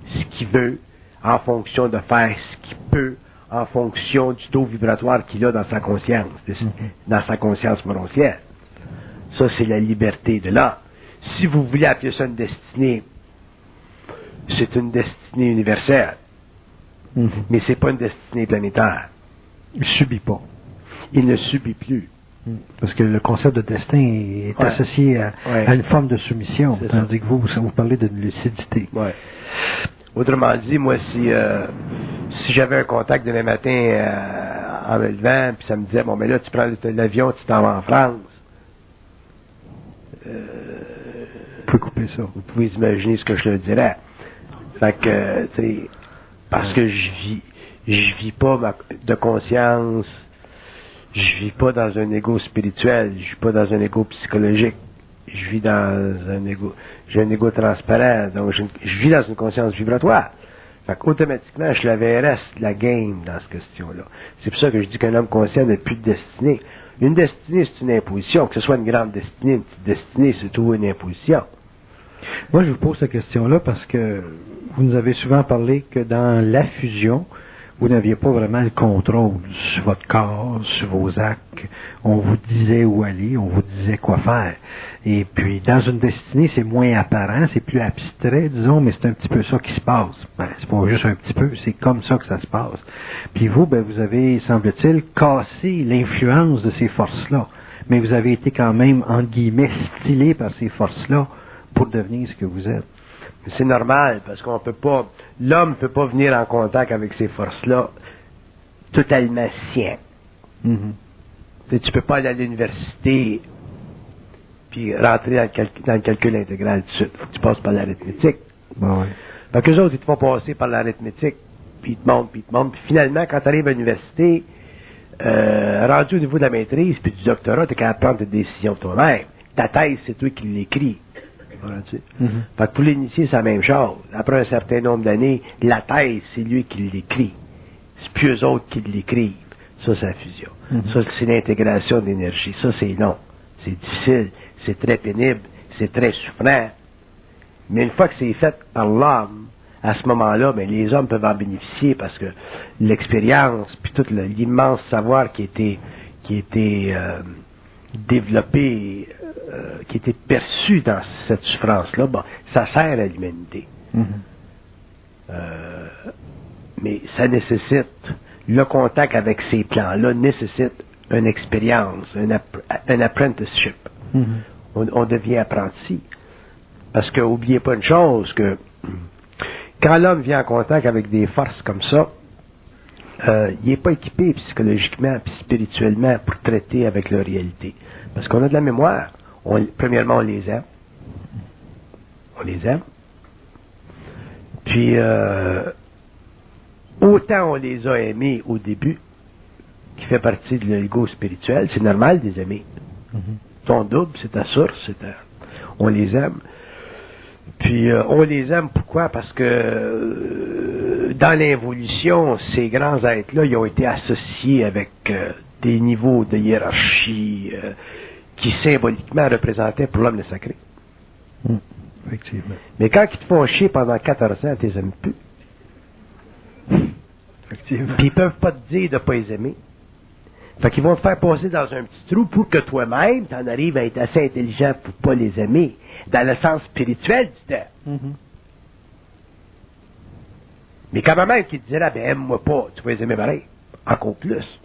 ce qu'il veut en fonction de faire ce qu'il peut en fonction du taux vibratoire qu'il a dans sa conscience, mm-hmm. dans sa conscience moroncière. Ça, c'est la liberté de l'homme. Si vous voulez appeler ça une destinée, c'est une destinée universelle. Mm-hmm. Mais ce n'est pas une destinée planétaire. Il ne subit pas. Il ne subit plus. Mm. Parce que le concept de destin est associé à, une forme de soumission, tandis que vous, vous, parlez de lucidité. Ouais. Autrement dit, moi, si, euh, si j'avais un contact demain matin euh, en me levant, puis ça me disait, bon, mais là, tu prends l'avion, tu t'en vas en France. Euh, vous pouvez couper ça. Vous pouvez imaginer ce que je le dirais. Fait que, tu sais, parce que je vis, je vis pas de conscience, je vis pas dans un ego spirituel, je vis pas dans un ego psychologique, je vis dans un ego, j'ai un ego transparent, donc je, vis dans une conscience vibratoire. Fait qu'automatiquement, je suis la VRS la game dans cette question-là. C'est pour ça que je dis qu'un homme conscient n'a plus de destinée. Une destinée, c'est une imposition. Que ce soit une grande destinée, une petite destinée, c'est tout une imposition. Moi, je vous pose cette question-là parce que vous nous avez souvent parlé que dans la fusion, vous n'aviez pas vraiment le contrôle sur votre corps, sur vos actes. On vous disait où aller, on vous disait quoi faire. Et puis, dans une destinée, c'est moins apparent, c'est plus abstrait, disons, mais c'est un petit peu ça qui se passe. Ben, c'est pas juste un petit peu, c'est comme ça que ça se passe. Puis vous, ben, vous avez, semble-t-il, cassé l'influence de ces forces-là. Mais vous avez été quand même, en guillemets, stylé par ces forces-là pour devenir ce que vous êtes. C'est normal, parce qu'on peut pas, l'homme ne peut pas venir en contact avec ces forces-là totalement sien. Mm Tu peux pas aller à l'université puis rentrer dans le, calcul, intégral tout de suite. Faut que tu passes par l'arithmétique. Ben ouais. Fait qu'eux autres, ils te font passer par l'arithmétique, puis ils te montrent, puis ils te montrent. Puis finalement, quand tu arrives à l'université, euh, rendu au niveau de la maîtrise, puis du doctorat, tu es capable de prendre des décisions toi-même. Ta thèse, c'est toi qui l'écris. Mm-hmm. Fait que pour l'initier, c'est la même chose. Après un certain nombre d'années, la thèse, c'est lui qui l'écrit. C'est plus eux autres qui l'écrivent. Ça, c'est la fusion. Mm-hmm. Ça, c'est l'intégration d'énergie. Ça, c'est long. C'est difficile. C'est très pénible. C'est très souffrant. Mais une fois que c'est fait par l'homme, à ce moment-là, ben, les hommes peuvent en bénéficier parce que l'expérience, puis tout l'immense savoir qui était, qui était euh, développé, euh, qui était perçu dans cette souffrance-là, bon, ça sert à l'humanité. Mm-hmm. Euh, mais ça nécessite, le contact avec ces plans-là nécessite une expérience, un, apprenticeship. Mm-hmm. On, devient apprenti. Parce que, oubliez pas une chose, que quand l'homme vient en contact avec des forces comme ça, euh, il n'est pas équipé psychologiquement et spirituellement pour traiter avec leur réalité. Parce qu'on a de la mémoire. premièrement, on les aime. On les aime. Puis, euh, autant on les a aimés au début, qui fait partie de l'ego spirituel, c'est normal de les aimer. Mm-hmm. Ton double, c'est ta source, c'est on les aime. Puis euh, on les aime pourquoi? Parce que euh, dans l'évolution, ces grands êtres-là, ils ont été associés avec euh, des niveaux de hiérarchie qui symboliquement représentaient pour l'homme le sacré. Hmm. effectivement. Mais quand ils te font chier pendant 14 ans, tu les aimes plus. Effectivement. Puis ils peuvent pas te dire de pas les aimer. Fait qu'ils vont te faire passer dans un petit trou pour que toi-même, tu en arrives à être assez intelligent pour pas les aimer dans le sens spirituel du terme. Mm-hmm. Mais quand même qui te dirait, ben aime-moi pas, tu vas les aimer pareil. Encore plus.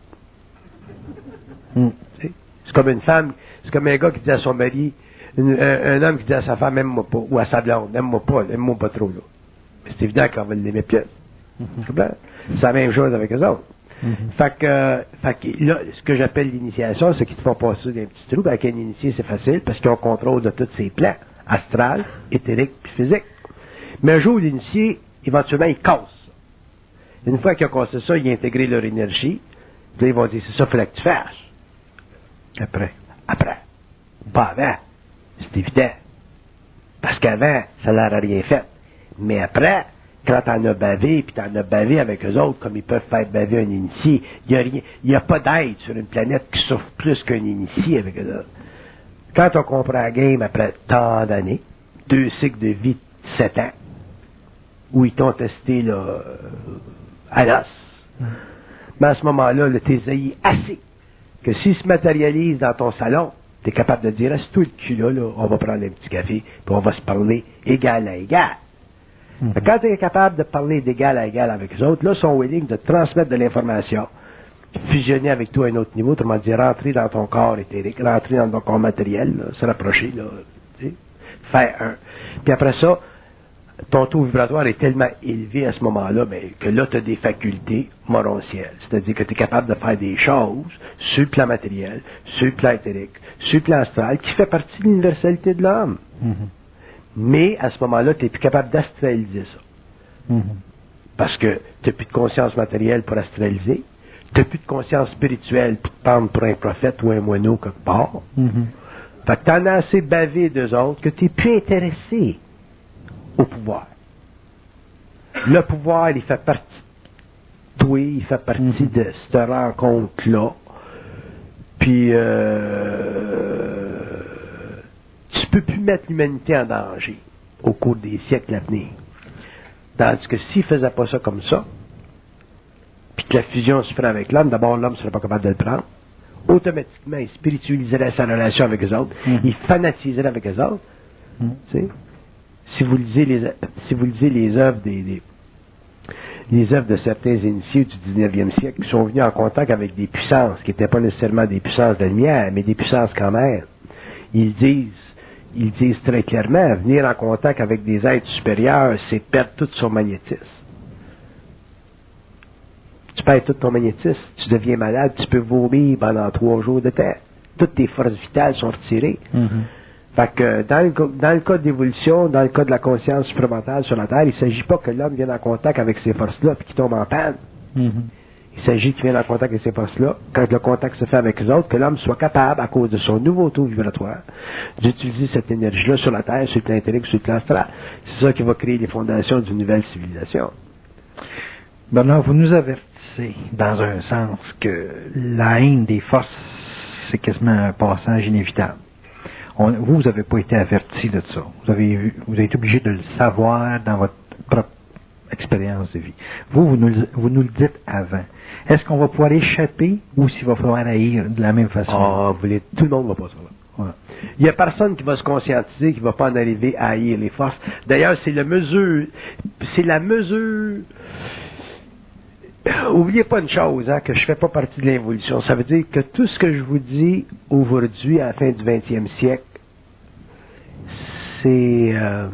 Mm. C'est comme une femme, c'est comme un gars qui dit à son mari, un, homme qui dit à sa femme, aime-moi pas, ou à sa blonde, aime-moi pas, aime-moi pas trop, là. C'est évident qu'on va l'aimer plus. Mm-hmm. C'est la même chose avec eux autres. Mm-hmm. fait, que, fait que là, ce que j'appelle l'initiation, c'est qu'ils te font passer des petits trous. Avec un initié, c'est facile parce qu'ils ont contrôle de tous ses plans astral, éthérique puis physique. Mais un jour, l'initié, éventuellement, il casse. Une fois qu'il a cassé ça, il a intégré leur énergie. Puis ils vont dire, c'est ça qu'il fallait que tu fasses. Après. Après. Pas avant. C'est évident. Parce qu'avant, ça leur a rien fait. Mais après, quand t'en as bavé, puis t'en as bavé avec eux autres, comme ils peuvent faire baver un initié, il n'y a, rien, y a pas d'être sur une planète qui souffre plus qu'un initié avec eux autres. Quand on comprend la game après tant d'années, deux cycles de vie de sept ans, où ils t'ont testé là, euh, à l'os, mais à ce moment-là, le t'es assez que s'il se matérialise dans ton salon, tu es capable de dire, reste tout le cul là, là, on va prendre un petit café, puis on va se parler égal à égal. Mhm. Quand tu es capable de parler d'égal à égal avec les autres, là, ils sont willing de transmettre de l'information, fusionner avec toi à un autre niveau, autrement dit, rentrer dans ton corps éthérique, rentrer dans ton corps matériel, là, se rapprocher, là, faire un. Puis après ça, ton taux vibratoire est tellement élevé à ce moment-là ben, que là, tu as des facultés morontielles. C'est-à-dire que tu es capable de faire des choses sur le plan matériel, sur le plan éthérique, sur le plan astral, qui fait partie de l'universalité de l'homme. Mhm. Mais à ce moment-là, tu n'es plus capable d'astraliser ça. Mhm. Parce que tu n'as plus de conscience matérielle pour astraliser. Tu n'as plus de conscience spirituelle pour te prendre pour un prophète ou un moineau quelque part. Mhm. Fait que tu en as assez bavé d'eux autres que tu n'es plus intéressé au pouvoir. Le pouvoir, il fait partie de toi, il fait partie Mhm. de cette rencontre-là. Puis, euh, mettre l'humanité en danger au cours des siècles à venir. Tandis que s'il faisait pas ça comme ça, puis que la fusion se ferait avec l'homme, d'abord l'homme ne serait pas capable de le prendre. Automatiquement, il spiritualiserait sa relation avec les autres, Mhm. il fanatiserait avec les autres. Sais, si vous lisez les, si vous lisez les œuvres des, des- les œuvres de certains initiés du 19e siècle qui sont venus en contact avec des puissances qui n'étaient pas nécessairement des puissances de lumière, mais des puissances quand même. Ils disent, ils disent très clairement, venir en contact avec des êtres supérieurs, c'est perdre tout son magnétisme. Tu perds tout ton magnétisme, tu deviens malade, tu peux vomir pendant trois jours de temps. Toutes tes forces vitales sont retirées. Mhm. Fait que dans le, dans le cas d'évolution, dans le cas de la conscience supramentale sur la Terre, il ne s'agit pas que l'homme vienne en contact avec ces forces-là puis qu'il tombe en panne. Mhm. Il s'agit qu'il vienne en contact avec ces forces-là, quand le contact se fait avec les autres, que l'homme soit capable, à cause de son nouveau taux vibratoire, d'utiliser cette énergie-là sur la Terre, sur le plan intérieur, sur le plan astral. C'est ça qui va créer les fondations d'une nouvelle civilisation. Bernard, vous nous avertissez, dans un sens, que la haine des forces, c'est quasiment un passage inévitable. Vous, vous n'avez pas été averti de ça. Vous avez, vous avez été obligé de le savoir dans votre propre expérience de vie. Vous, vous nous, le- vous nous le dites avant. Est-ce qu'on va pouvoir échapper ou s'il va falloir haïr de la même façon? Ah, vous voulez, tout le monde va pas ça là. Il n'y a personne qui va se conscientiser, qui va pas en arriver à haïr les forces. D'ailleurs, c'est la mesure, c'est la mesure. Oubliez pas une chose, hein, que je fais pas partie de l'évolution. Ça veut dire que tout ce que je vous dis aujourd'hui, à la fin du 20e siècle, c'est, euh,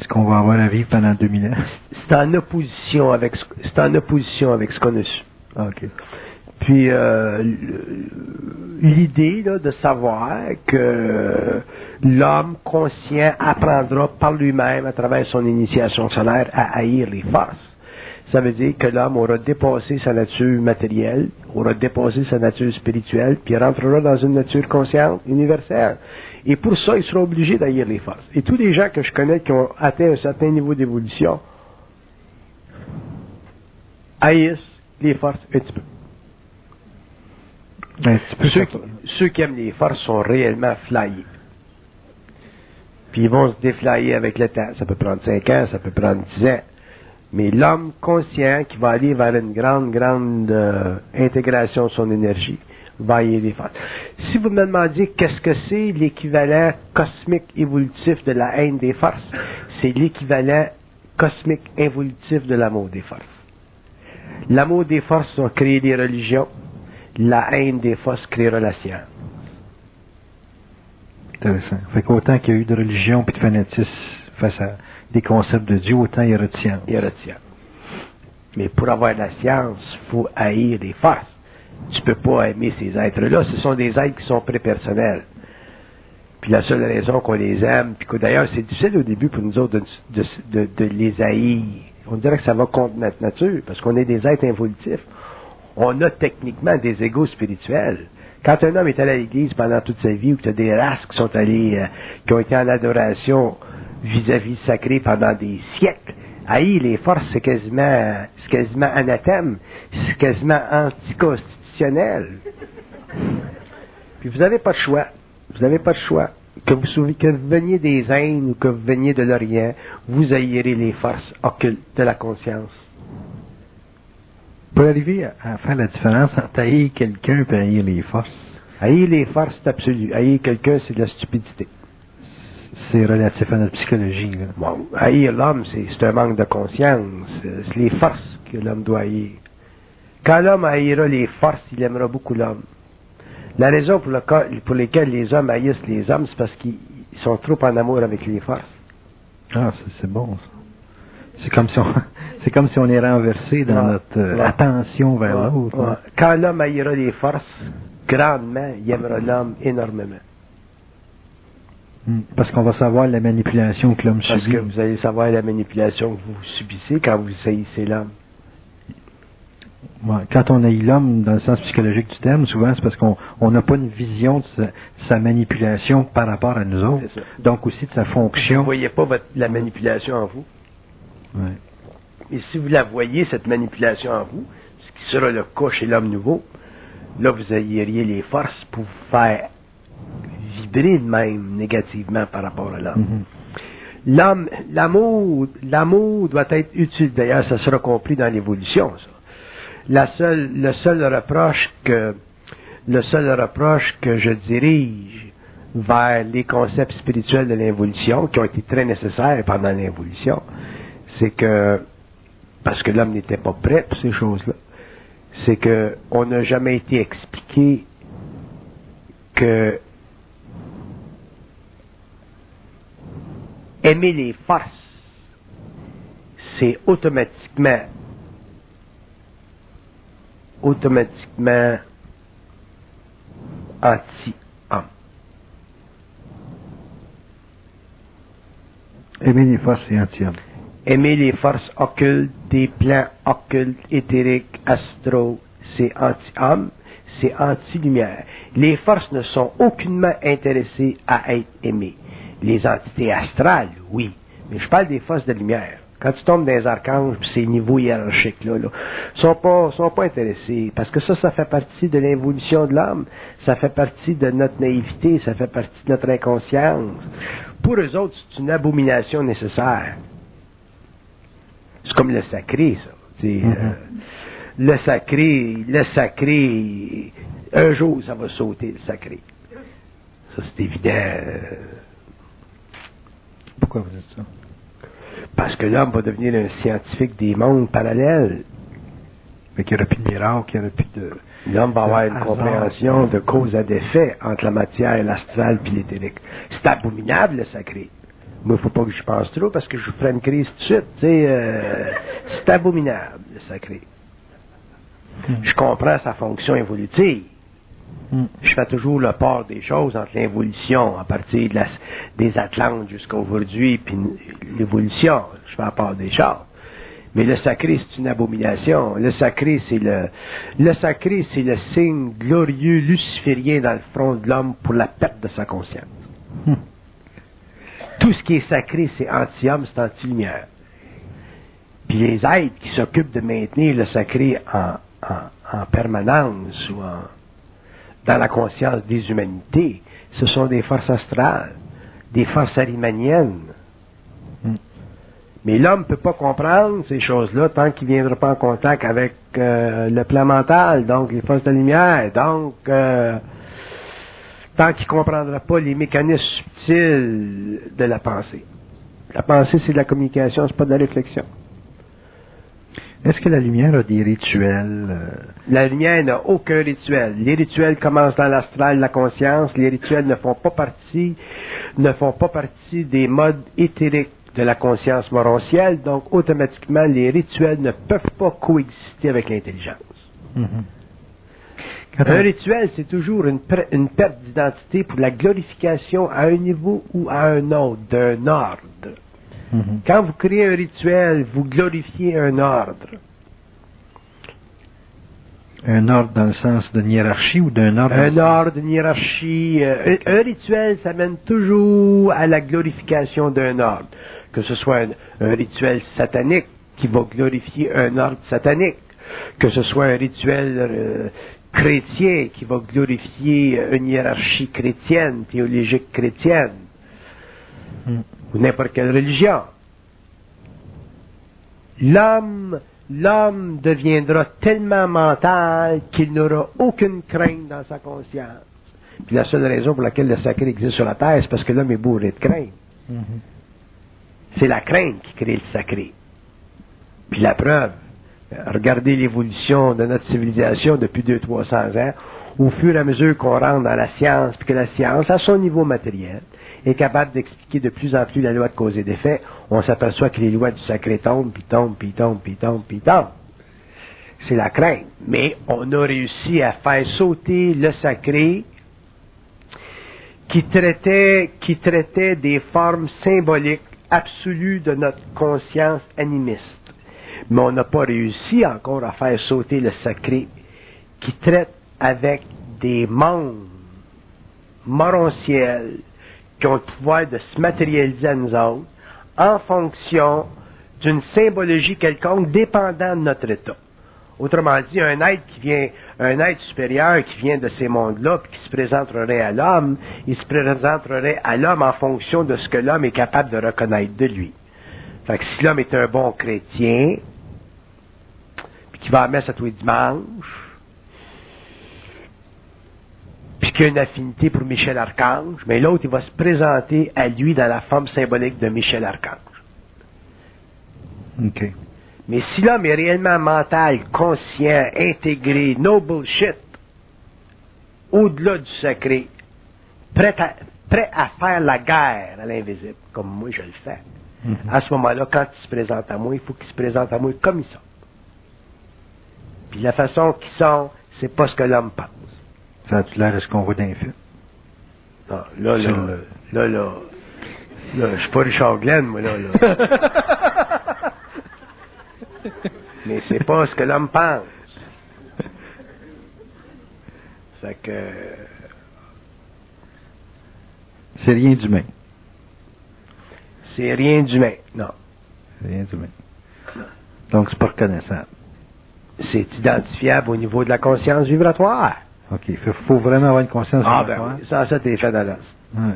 Est-ce qu'on va avoir à vivre pendant 2000 ans? c'est en opposition avec, ce- c'est en opposition avec ce qu'on a su. Ah, OK. Puis euh, l'idée là, de savoir que l'homme conscient apprendra par lui-même à travers son initiation solaire à haïr les forces. Ça veut dire que l'homme aura dépassé sa nature matérielle, aura dépassé sa nature spirituelle, puis rentrera dans une nature consciente universelle. Et pour ça, il sera obligé d'haïr les forces. Et tous les gens que je connais qui ont atteint un certain niveau d'évolution haïssent les forces un petit peu. Ben, Ceux qui, ça. ceux qui aiment les forces sont réellement flyés. Puis ils vont se déflyer avec le temps. Ça peut prendre 5 ans, ça peut prendre 10 ans. Mais l'homme conscient qui va aller vers une grande, grande euh, intégration de son énergie va y aller forces. Si vous me demandiez qu'est-ce que c'est l'équivalent cosmique évolutif de la haine des forces, c'est l'équivalent cosmique évolutif de l'amour des forces. L'amour des forces va créer des religions, la haine des forces créera la science. Intéressant. Fait qu'autant qu'il y a eu de religion et de fanatisme face à des concepts de Dieu, autant il y aura de science. Il y a la science. Mais pour avoir la science, il faut haïr les forces. Tu peux pas aimer ces êtres-là. Ce sont des êtres qui sont prépersonnels. Puis la seule raison qu'on les aime, puis que d'ailleurs c'est difficile au début pour nous autres de, les haïr. On dirait que ça va contre notre nature, parce qu'on est des êtres involutifs. On a techniquement des égaux spirituels. Quand un homme est allé à l'église pendant toute sa vie, ou que tu as des races qui sont allés, euh, qui ont été en adoration vis-à-vis sacré pendant des siècles, haïr les forces, c'est quasiment, quasiment anathème, c'est quasiment anticonstitutionnel. Puis vous n'avez pas de choix. Vous n'avez pas de choix. Que vous, que vous veniez des Indes ou que vous veniez de l'Orient, vous haïrez les forces occultes de la conscience. Pour arriver à, faire la différence entre haïr quelqu'un et haïr les forces. Haïr les forces, c'est absolu. Haïr quelqu'un, c'est de la stupidité. C'est relatif à notre psychologie. Là. Bon, haïr l'homme, c'est un manque de conscience. C'est les forces que l'homme doit haïr. Quand l'homme haïra les forces, il aimera beaucoup l'homme. La raison pour, laquelle, pour lesquelles les hommes haïssent les hommes, c'est parce qu'ils sont trop en amour avec les forces. Ah, c'est bon, ça. C'est comme si on, c'est comme si on est renversé dans notre euh, attention vers l'autre. Quand l'homme haïra les forces, grandement, il aimera l'homme énormément. Hmm. Parce qu'on va savoir la manipulation que l'homme subit. Parce que vous allez savoir la manipulation que vous subissez quand vous haïssez l'homme. Quand on haït l'homme dans le sens psychologique du terme, souvent c'est parce qu'on n'a pas une vision de sa, manipulation par rapport à nous autres. Donc aussi de sa fonction. Vous ne voyez pas la manipulation en vous? Et si vous la voyez, cette manipulation en vous, ce qui sera le cas chez l'homme nouveau, là vous haïriez les forces pour vous faire vibrer de même négativement par rapport à l'homme. L'homme, l'amour, l'amour doit être utile. D'ailleurs, ça sera compris dans l'évolution, ça la seule, le seul reproche que, le seul reproche que je dirige vers les concepts spirituels de l'évolution, qui ont été très nécessaires pendant l'évolution, c'est que, parce que l'homme n'était pas prêt pour ces choses-là, c'est que on n'a jamais été expliqué que aimer les forces, c'est automatiquement automatiquement anti-homme. Aimer les forces et anti-homme. Aimer les forces occultes, des plans occultes, éthériques, astro, c'est anti-homme, c'est anti-lumière. Les forces ne sont aucunement intéressées à être aimées. Les entités astrales, oui, mais je parle des forces de lumière. Quand tu tombes dans les archanges, ces niveaux hiérarchiques-là, là, sont pas, sont pas intéressés. Parce que ça, ça fait partie de l'évolution de l'homme. Ça fait partie de notre naïveté. Ça fait partie de notre inconscience. Pour eux autres, c'est une abomination nécessaire. C'est comme le sacré, ça. Mm-hmm. Euh, le sacré, le sacré, un jour, ça va sauter, le sacré. Ça, c'est évident. Pourquoi vous dites ça? Parce que l'homme va devenir un scientifique des mondes parallèles. Mais qu'il n'y aura plus de miracle, qu'il n'y aura plus de. L'homme va avoir une compréhension de cause à d'effet entre la matière, l'astral et l'éthérique. C'est abominable, le sacré. Moi, il ne faut pas que je pense trop parce que je ferai une crise tout de suite. Euh, c'est abominable, le sacré. Hmm. Je comprends sa fonction évolutive. Hmm. Je fais toujours le port des choses entre l'évolution à partir de des Atlantes jusqu'à aujourd'hui, puis l'évolution. Je fais la part des choses. Mais le sacré, c'est une abomination. Le sacré, c'est le, le sacré, c'est le signe glorieux luciférien dans le front de l'homme pour la perte de sa conscience. Hmm. Tout ce qui est sacré, c'est anti-homme, c'est anti-lumière. Puis les êtres qui s'occupent de maintenir le sacré en, en, en permanence ou en, dans la conscience des humanités, ce sont des forces astrales, des forces arimaniennes. Hmm. Mais l'homme ne peut pas comprendre ces choses-là tant qu'il ne viendra pas en contact avec euh, le plan mental, donc les forces de lumière, donc euh, tant qu'il ne comprendra pas les mécanismes subtils de la pensée. La pensée, c'est de la communication, c'est pas de la réflexion. Est-ce que la lumière a des rituels euh? La lumière n'a aucun rituel. Les rituels commencent dans l'astral, la conscience. Les rituels ne font pas partie, ne font pas partie des modes éthériques de la conscience morontielle. Donc, automatiquement, les rituels ne peuvent pas coexister avec l'intelligence. Mm-hmm. Un rituel, c'est toujours une, une perte d'identité pour la glorification à un niveau ou à un autre, d'un ordre. Mhm. Quand vous créez un rituel, vous glorifiez un ordre. Un ordre dans le sens d'une hiérarchie ou d'un ordre? Un ordre, une hiérarchie. euh, un, un rituel, ça mène toujours à la glorification d'un ordre. Que ce soit un, un rituel satanique qui va glorifier un ordre satanique. Que ce soit un rituel euh, chrétien qui va glorifier une hiérarchie chrétienne, théologique chrétienne. Hmm. Ou n'importe quelle religion. L'homme, l'homme deviendra tellement mental qu'il n'aura aucune crainte dans sa conscience. Puis la seule raison pour laquelle le sacré existe sur la terre, c'est parce que l'homme est bourré de crainte. Mhm. C'est la crainte qui crée le sacré. Puis la preuve, regardez l'évolution de notre civilisation depuis 200-300 ans, au fur et à mesure qu'on rentre dans la science, puis que la science, à son niveau matériel, est capable d'expliquer de plus en plus la loi de cause et d'effet, on s'aperçoit que les lois du sacré tombent, puis tombent, puis tombent, puis tombent, puis tombent. C'est la crainte. Mais on a réussi à faire sauter le sacré qui traitait, qui traitait des formes symboliques absolues de notre conscience animiste. Mais on n'a pas réussi encore à faire sauter le sacré qui traite avec des mondes morontiels qui ont le pouvoir de se matérialiser à nous autres en fonction d'une symbologie quelconque dépendant de notre état. Autrement dit, un être qui vient, un être supérieur qui vient de ces mondes-là, puis qui se présenterait à l'homme, il se présenterait à l'homme en fonction de ce que l'homme est capable de reconnaître de lui. Fait que si l'homme est un bon chrétien, puis qui va à messe à tous les dimanches, puis qui a une affinité pour Michel Archange, mais l'autre, il va se présenter à lui dans la forme symbolique de Michel Archange. OK. Mais si l'homme est réellement mental, conscient, intégré, no bullshit, au-delà du sacré, prêt à, prêt à faire la guerre à l'invisible, comme moi je le fais, Mhm. à ce moment-là, quand il se présente à moi, il faut qu'il se présente à moi comme ils sont. Puis la façon qu'ils sont, c'est pas ce que l'homme pense. Ça a-tu l'air de ce qu'on voit dans les films? Non, là, là, là, là, là, là, je suis pas Richard Glenn, moi, là, là. Mais c'est pas ce que l'homme pense. Fait que, C'est rien d'humain. c'est rien d'humain. Non. C'est rien d'humain. Donc, c'est pas reconnaissable. C'est identifiable au niveau de la conscience vibratoire. OK. Il faut vraiment avoir une conscience Ah, ben oui. Sans ça, t'es fait dans l'os. Ouais.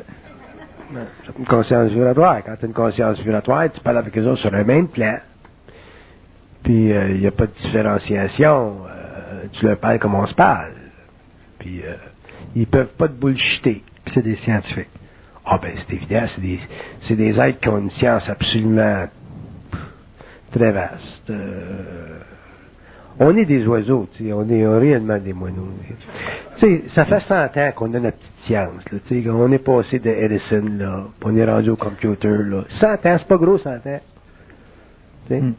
Une conscience vibratoire. Quand tu as une conscience vibratoire, tu parles avec eux autres sur un même plan. Puis, il n'y a pas de différenciation. Euh, tu leur parles comme on se parle. Puis, euh, ils peuvent pas te bullshiter. Puis c'est des scientifiques. Ah ben c'est évident, c'est des, c'est des êtres qui ont une science absolument très vaste. On est des oiseaux, tu sais, on est réellement des moineaux. Tu sais, ça fait 100 ans qu'on a notre petite science, là, tu sais, on est passé de Edison, là, on est rendu au computer, là. 100 ans, c'est pas gros 100 ans. Tu sais. Hmm.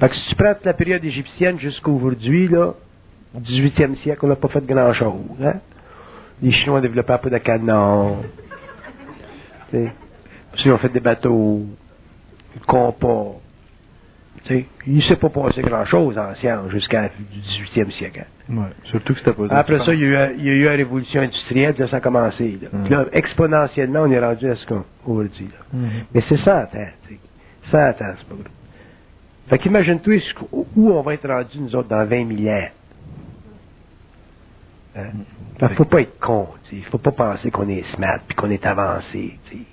Fait que si tu prends la période égyptienne jusqu'à aujourd'hui, là, au 18e siècle, on n'a pas fait grand-chose, hein. Les Chinois ont développé un peu de canon. Tu sais. Puis ils ont fait des bateaux, des compas. Tu sais. Il ne s'est pas passé grand-chose en science jusqu'à du 18e siècle. Ouais. Surtout que c'était pas Après ça, il y, a eu, un- il y a eu la révolution industrielle, là, ça a commencé. Là. Mm. Là, exponentiellement, on est rendu à ce qu'on aujourd'hui. là. Mhm. Mais c'est 100 ans, tu sais. 100 ans, c'est pas gros. Fait qu'imagine-toi où on va être rendu, nous autres, dans 20 000 ans. Hein? Faut pas être con, tu sais. Il faut pas penser qu'on est smart puis qu'on est avancé, tu sais. Tu sais,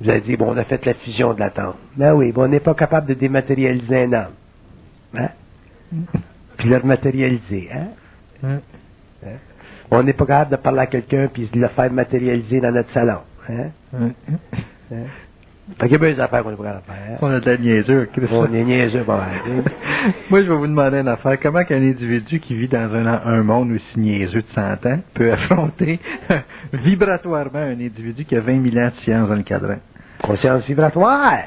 Vous avez dit, bon, on a fait la fusion de l'atome. Ben oui, bon, on n'est pas capable de dématérialiser un homme. Hein? Puis le rematérialiser, hein? Ouais. Hein? On n'est pas capable de parler à quelqu'un puis de le faire matérialiser dans notre salon. Hein? Ouais. Hein? Fait qu'il y a bien des affaires qu'on pas capable de faire. On a de la Chris. On est niaiseux, bon, hein. Moi, je vais vous demander une affaire. Comment qu'un individu qui vit dans un, un monde aussi niaiseux de 100 ans peut affronter vibratoirement un individu qui a 20 000 ans de science dans le cadran? Conscience vibratoire.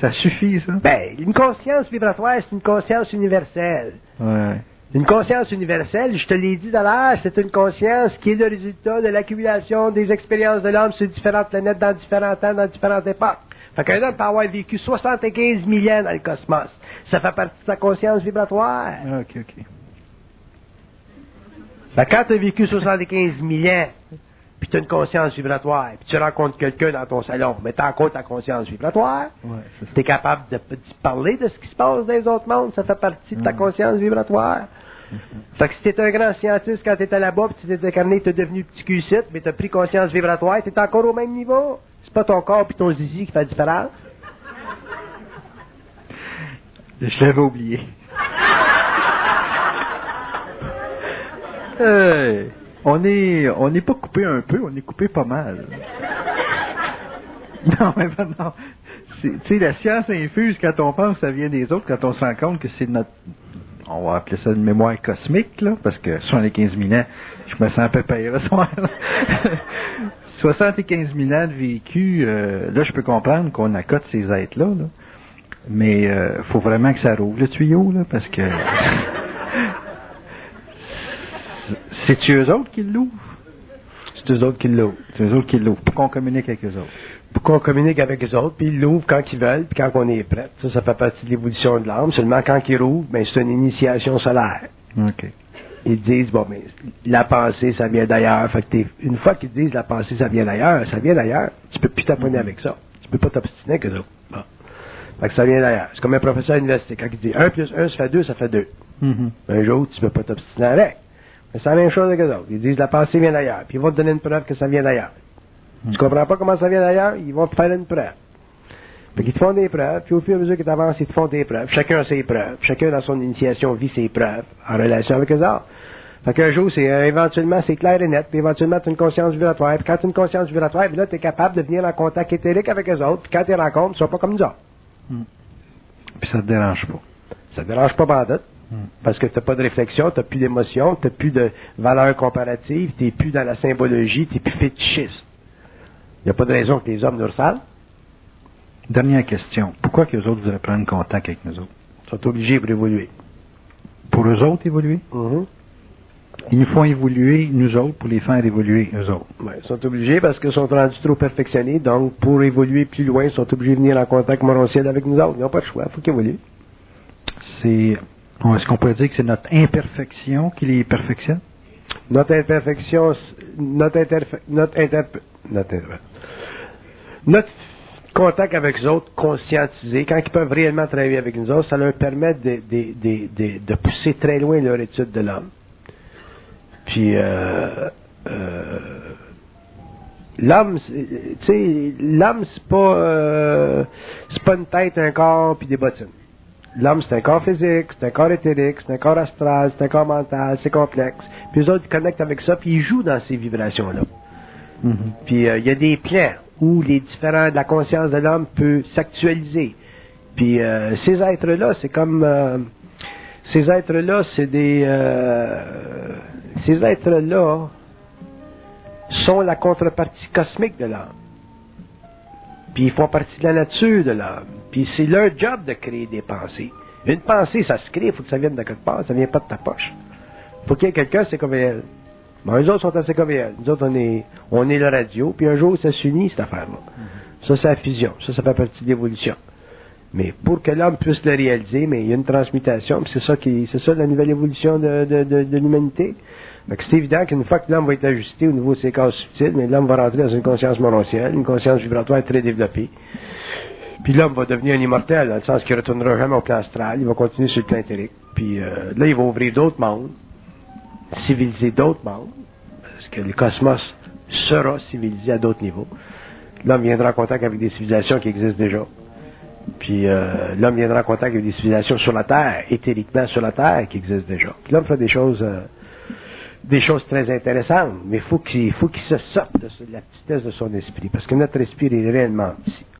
Ça suffit, ça? Ben, une conscience vibratoire, c'est une conscience universelle. Ouais. Une conscience universelle, je te l'ai dit tout à l'heure, c'est une conscience qui est le résultat de l'accumulation des expériences de l'homme sur différentes planètes, dans différents temps, dans différentes époques. Fait qu'un homme peut avoir vécu 75 000 ans dans le cosmos. Ça fait partie de sa conscience vibratoire. OK, OK. Fait que quand tu as vécu 75 000 ans, puis tu as une conscience vibratoire, puis tu rencontres quelqu'un dans ton salon, mais tu encore ta conscience vibratoire, Ouais, tu es capable de, de parler de ce qui se passe dans les autres mondes, ça fait partie de ta conscience vibratoire. Fait que si t'es un grand scientiste quand t'étais là-bas, puis tu t'es incarné, t'es devenu petit cul mais t'as pris conscience vibratoire, t'es encore au même niveau. C'est pas ton corps puis ton zizi qui fait la différence? Je l'avais oublié. Euh, on est, on n'est pas coupé un peu, on est coupé pas mal. Non, mais pas- non. Tu sais, la science infuse quand on pense que ça vient des autres, quand on se rend compte que c'est notre, on va appeler ça une mémoire cosmique, là, parce que 75 000 ans, je me sens un peu payé ce soir. Là. 75 000 ans de vécu, euh, là, je peux comprendre qu'on accote ces êtres-là, là. Mais euh, faut vraiment que ça rouvre le tuyau, là, parce que c'est eux autres qui l'ouvrent. C'est eux autres qui l'ouvrent. C'est eux autres qui l'ouvrent. Pour qu'on communique avec eux autres. Pour qu'on communique avec eux autres, puis ils l'ouvrent quand ils veulent, puis quand on est prêt. Ça, ça fait partie de l'évolution de l'âme. Seulement quand ils rouvrent, ben, c'est une initiation solaire. OK. Ils disent, bon, mais la pensée, ça vient d'ailleurs. Fait que une fois qu'ils disent la pensée, ça vient d'ailleurs, ça vient d'ailleurs. Tu peux plus t'appoigner avec ça. Tu peux pas t'obstiner eux autres. Bon. Fait que ça vient d'ailleurs. C'est comme un professeur à l'université. Quand il dit 1 plus 1, ça fait 2, ça fait 2. Mhm. Un jour, tu peux pas t'obstiner avec. Mais c'est la même chose avec eux autres. Ils disent la pensée vient d'ailleurs. Puis ils vont te donner une preuve que ça vient d'ailleurs. Tu comprends pas comment ça vient d'ailleurs? Ils vont te faire une preuve. Fait qu'ils te font des preuves, puis au fur et à mesure que tu avances, ils te font des preuves. Chacun a ses preuves. Chacun dans son initiation vit ses preuves en relation avec eux autres. Fait qu'un jour, c'est euh, éventuellement, c'est clair et net, puis éventuellement, tu as une conscience vibratoire. Puis quand tu as une conscience vibratoire, puis là, tu es capable de venir en contact éthérique avec eux autres, puis quand tu les rencontres, ils sont pas comme nous autres. Puis ça te dérange pas. Ça te dérange pas bandit. Mm. Parce que tu n'as pas de réflexion, tu n'as plus d'émotion, tu n'as plus de valeur comparative, tu n'es plus dans la symbologie, tu n'es plus fétichiste. Il n'y a pas de raison que les hommes nous ressalent. Dernière question. Pourquoi que les autres voudraient prendre contact avec nous autres? Ils sont obligés pour évoluer. Pour eux autres évoluer? Mhm. Ils nous font évoluer, nous autres, pour les faire évoluer, eux autres. Ouais, ils sont obligés parce qu'ils sont rendus trop perfectionnés. Donc, pour évoluer plus loin, ils sont obligés de venir en contact morontiel avec nous autres. Ils n'ont pas de choix. Il faut qu'ils évoluent. C'est, est-ce qu'on pourrait dire que c'est notre imperfection qui les perfectionne? Notre imperfection, notre interfe- notre interpe- notre, inter- notre contact avec les autres conscientisés, quand ils peuvent réellement travailler avec nous autres, ça leur permet de, de, de, de, de pousser très loin leur étude de l'homme. Puis, euh, euh, l'homme, tu sais, l'homme, c'est pas, euh, c'est pas une tête, un corps, puis des bottines. L'homme, c'est un corps physique, c'est un corps éthérique, c'est un corps astral, c'est un corps mental, c'est complexe. Puis les autres, ils connectent avec ça, puis ils jouent dans ces vibrations-là. Mhm. Puis euh, il y a des plans où les différents la conscience de l'homme peut s'actualiser. Puis euh, ces êtres-là, c'est comme euh, ces êtres-là, c'est des euh, ces êtres-là sont la contrepartie cosmique de l'homme. Puis ils font partie de la nature de l'homme. Puis c'est leur job de créer des pensées. Une pensée, ça se crée, il faut que ça vienne de quelque part, ça vient pas de ta poche. faut qu'il y ait quelqu'un, c'est comme. Ben, eux autres sont assez comme. Nous autres, on est, on est le radio, puis un jour, ça s'unit, cette affaire-là. Ça, c'est la fusion. Ça, ça fait partie de l'évolution. Mais pour que l'homme puisse le réaliser, mais il y a une transmutation, puis c'est ça qui, c'est ça la nouvelle évolution de, de, de, de l'humanité. C'est évident qu'une fois que l'homme va être ajusté au niveau de ses corps subtils, mais l'homme va rentrer dans une conscience morontielle, une conscience vibratoire très développée. Puis l'homme va devenir un immortel, dans le sens qu'il ne retournera jamais au plan astral, il va continuer sur le plan éthérique. Puis euh, là, il va ouvrir d'autres mondes, civiliser d'autres mondes, parce que le cosmos sera civilisé à d'autres niveaux. L'homme viendra en contact avec des civilisations qui existent déjà. Puis euh, l'homme viendra en contact avec des civilisations sur la Terre, éthériquement sur la Terre, qui existent déjà. Puis l'homme fera des choses, euh, des choses très intéressantes, mais faut qu'il faut qu'il se sorte de la petitesse de son esprit, parce que notre esprit est réellement petit.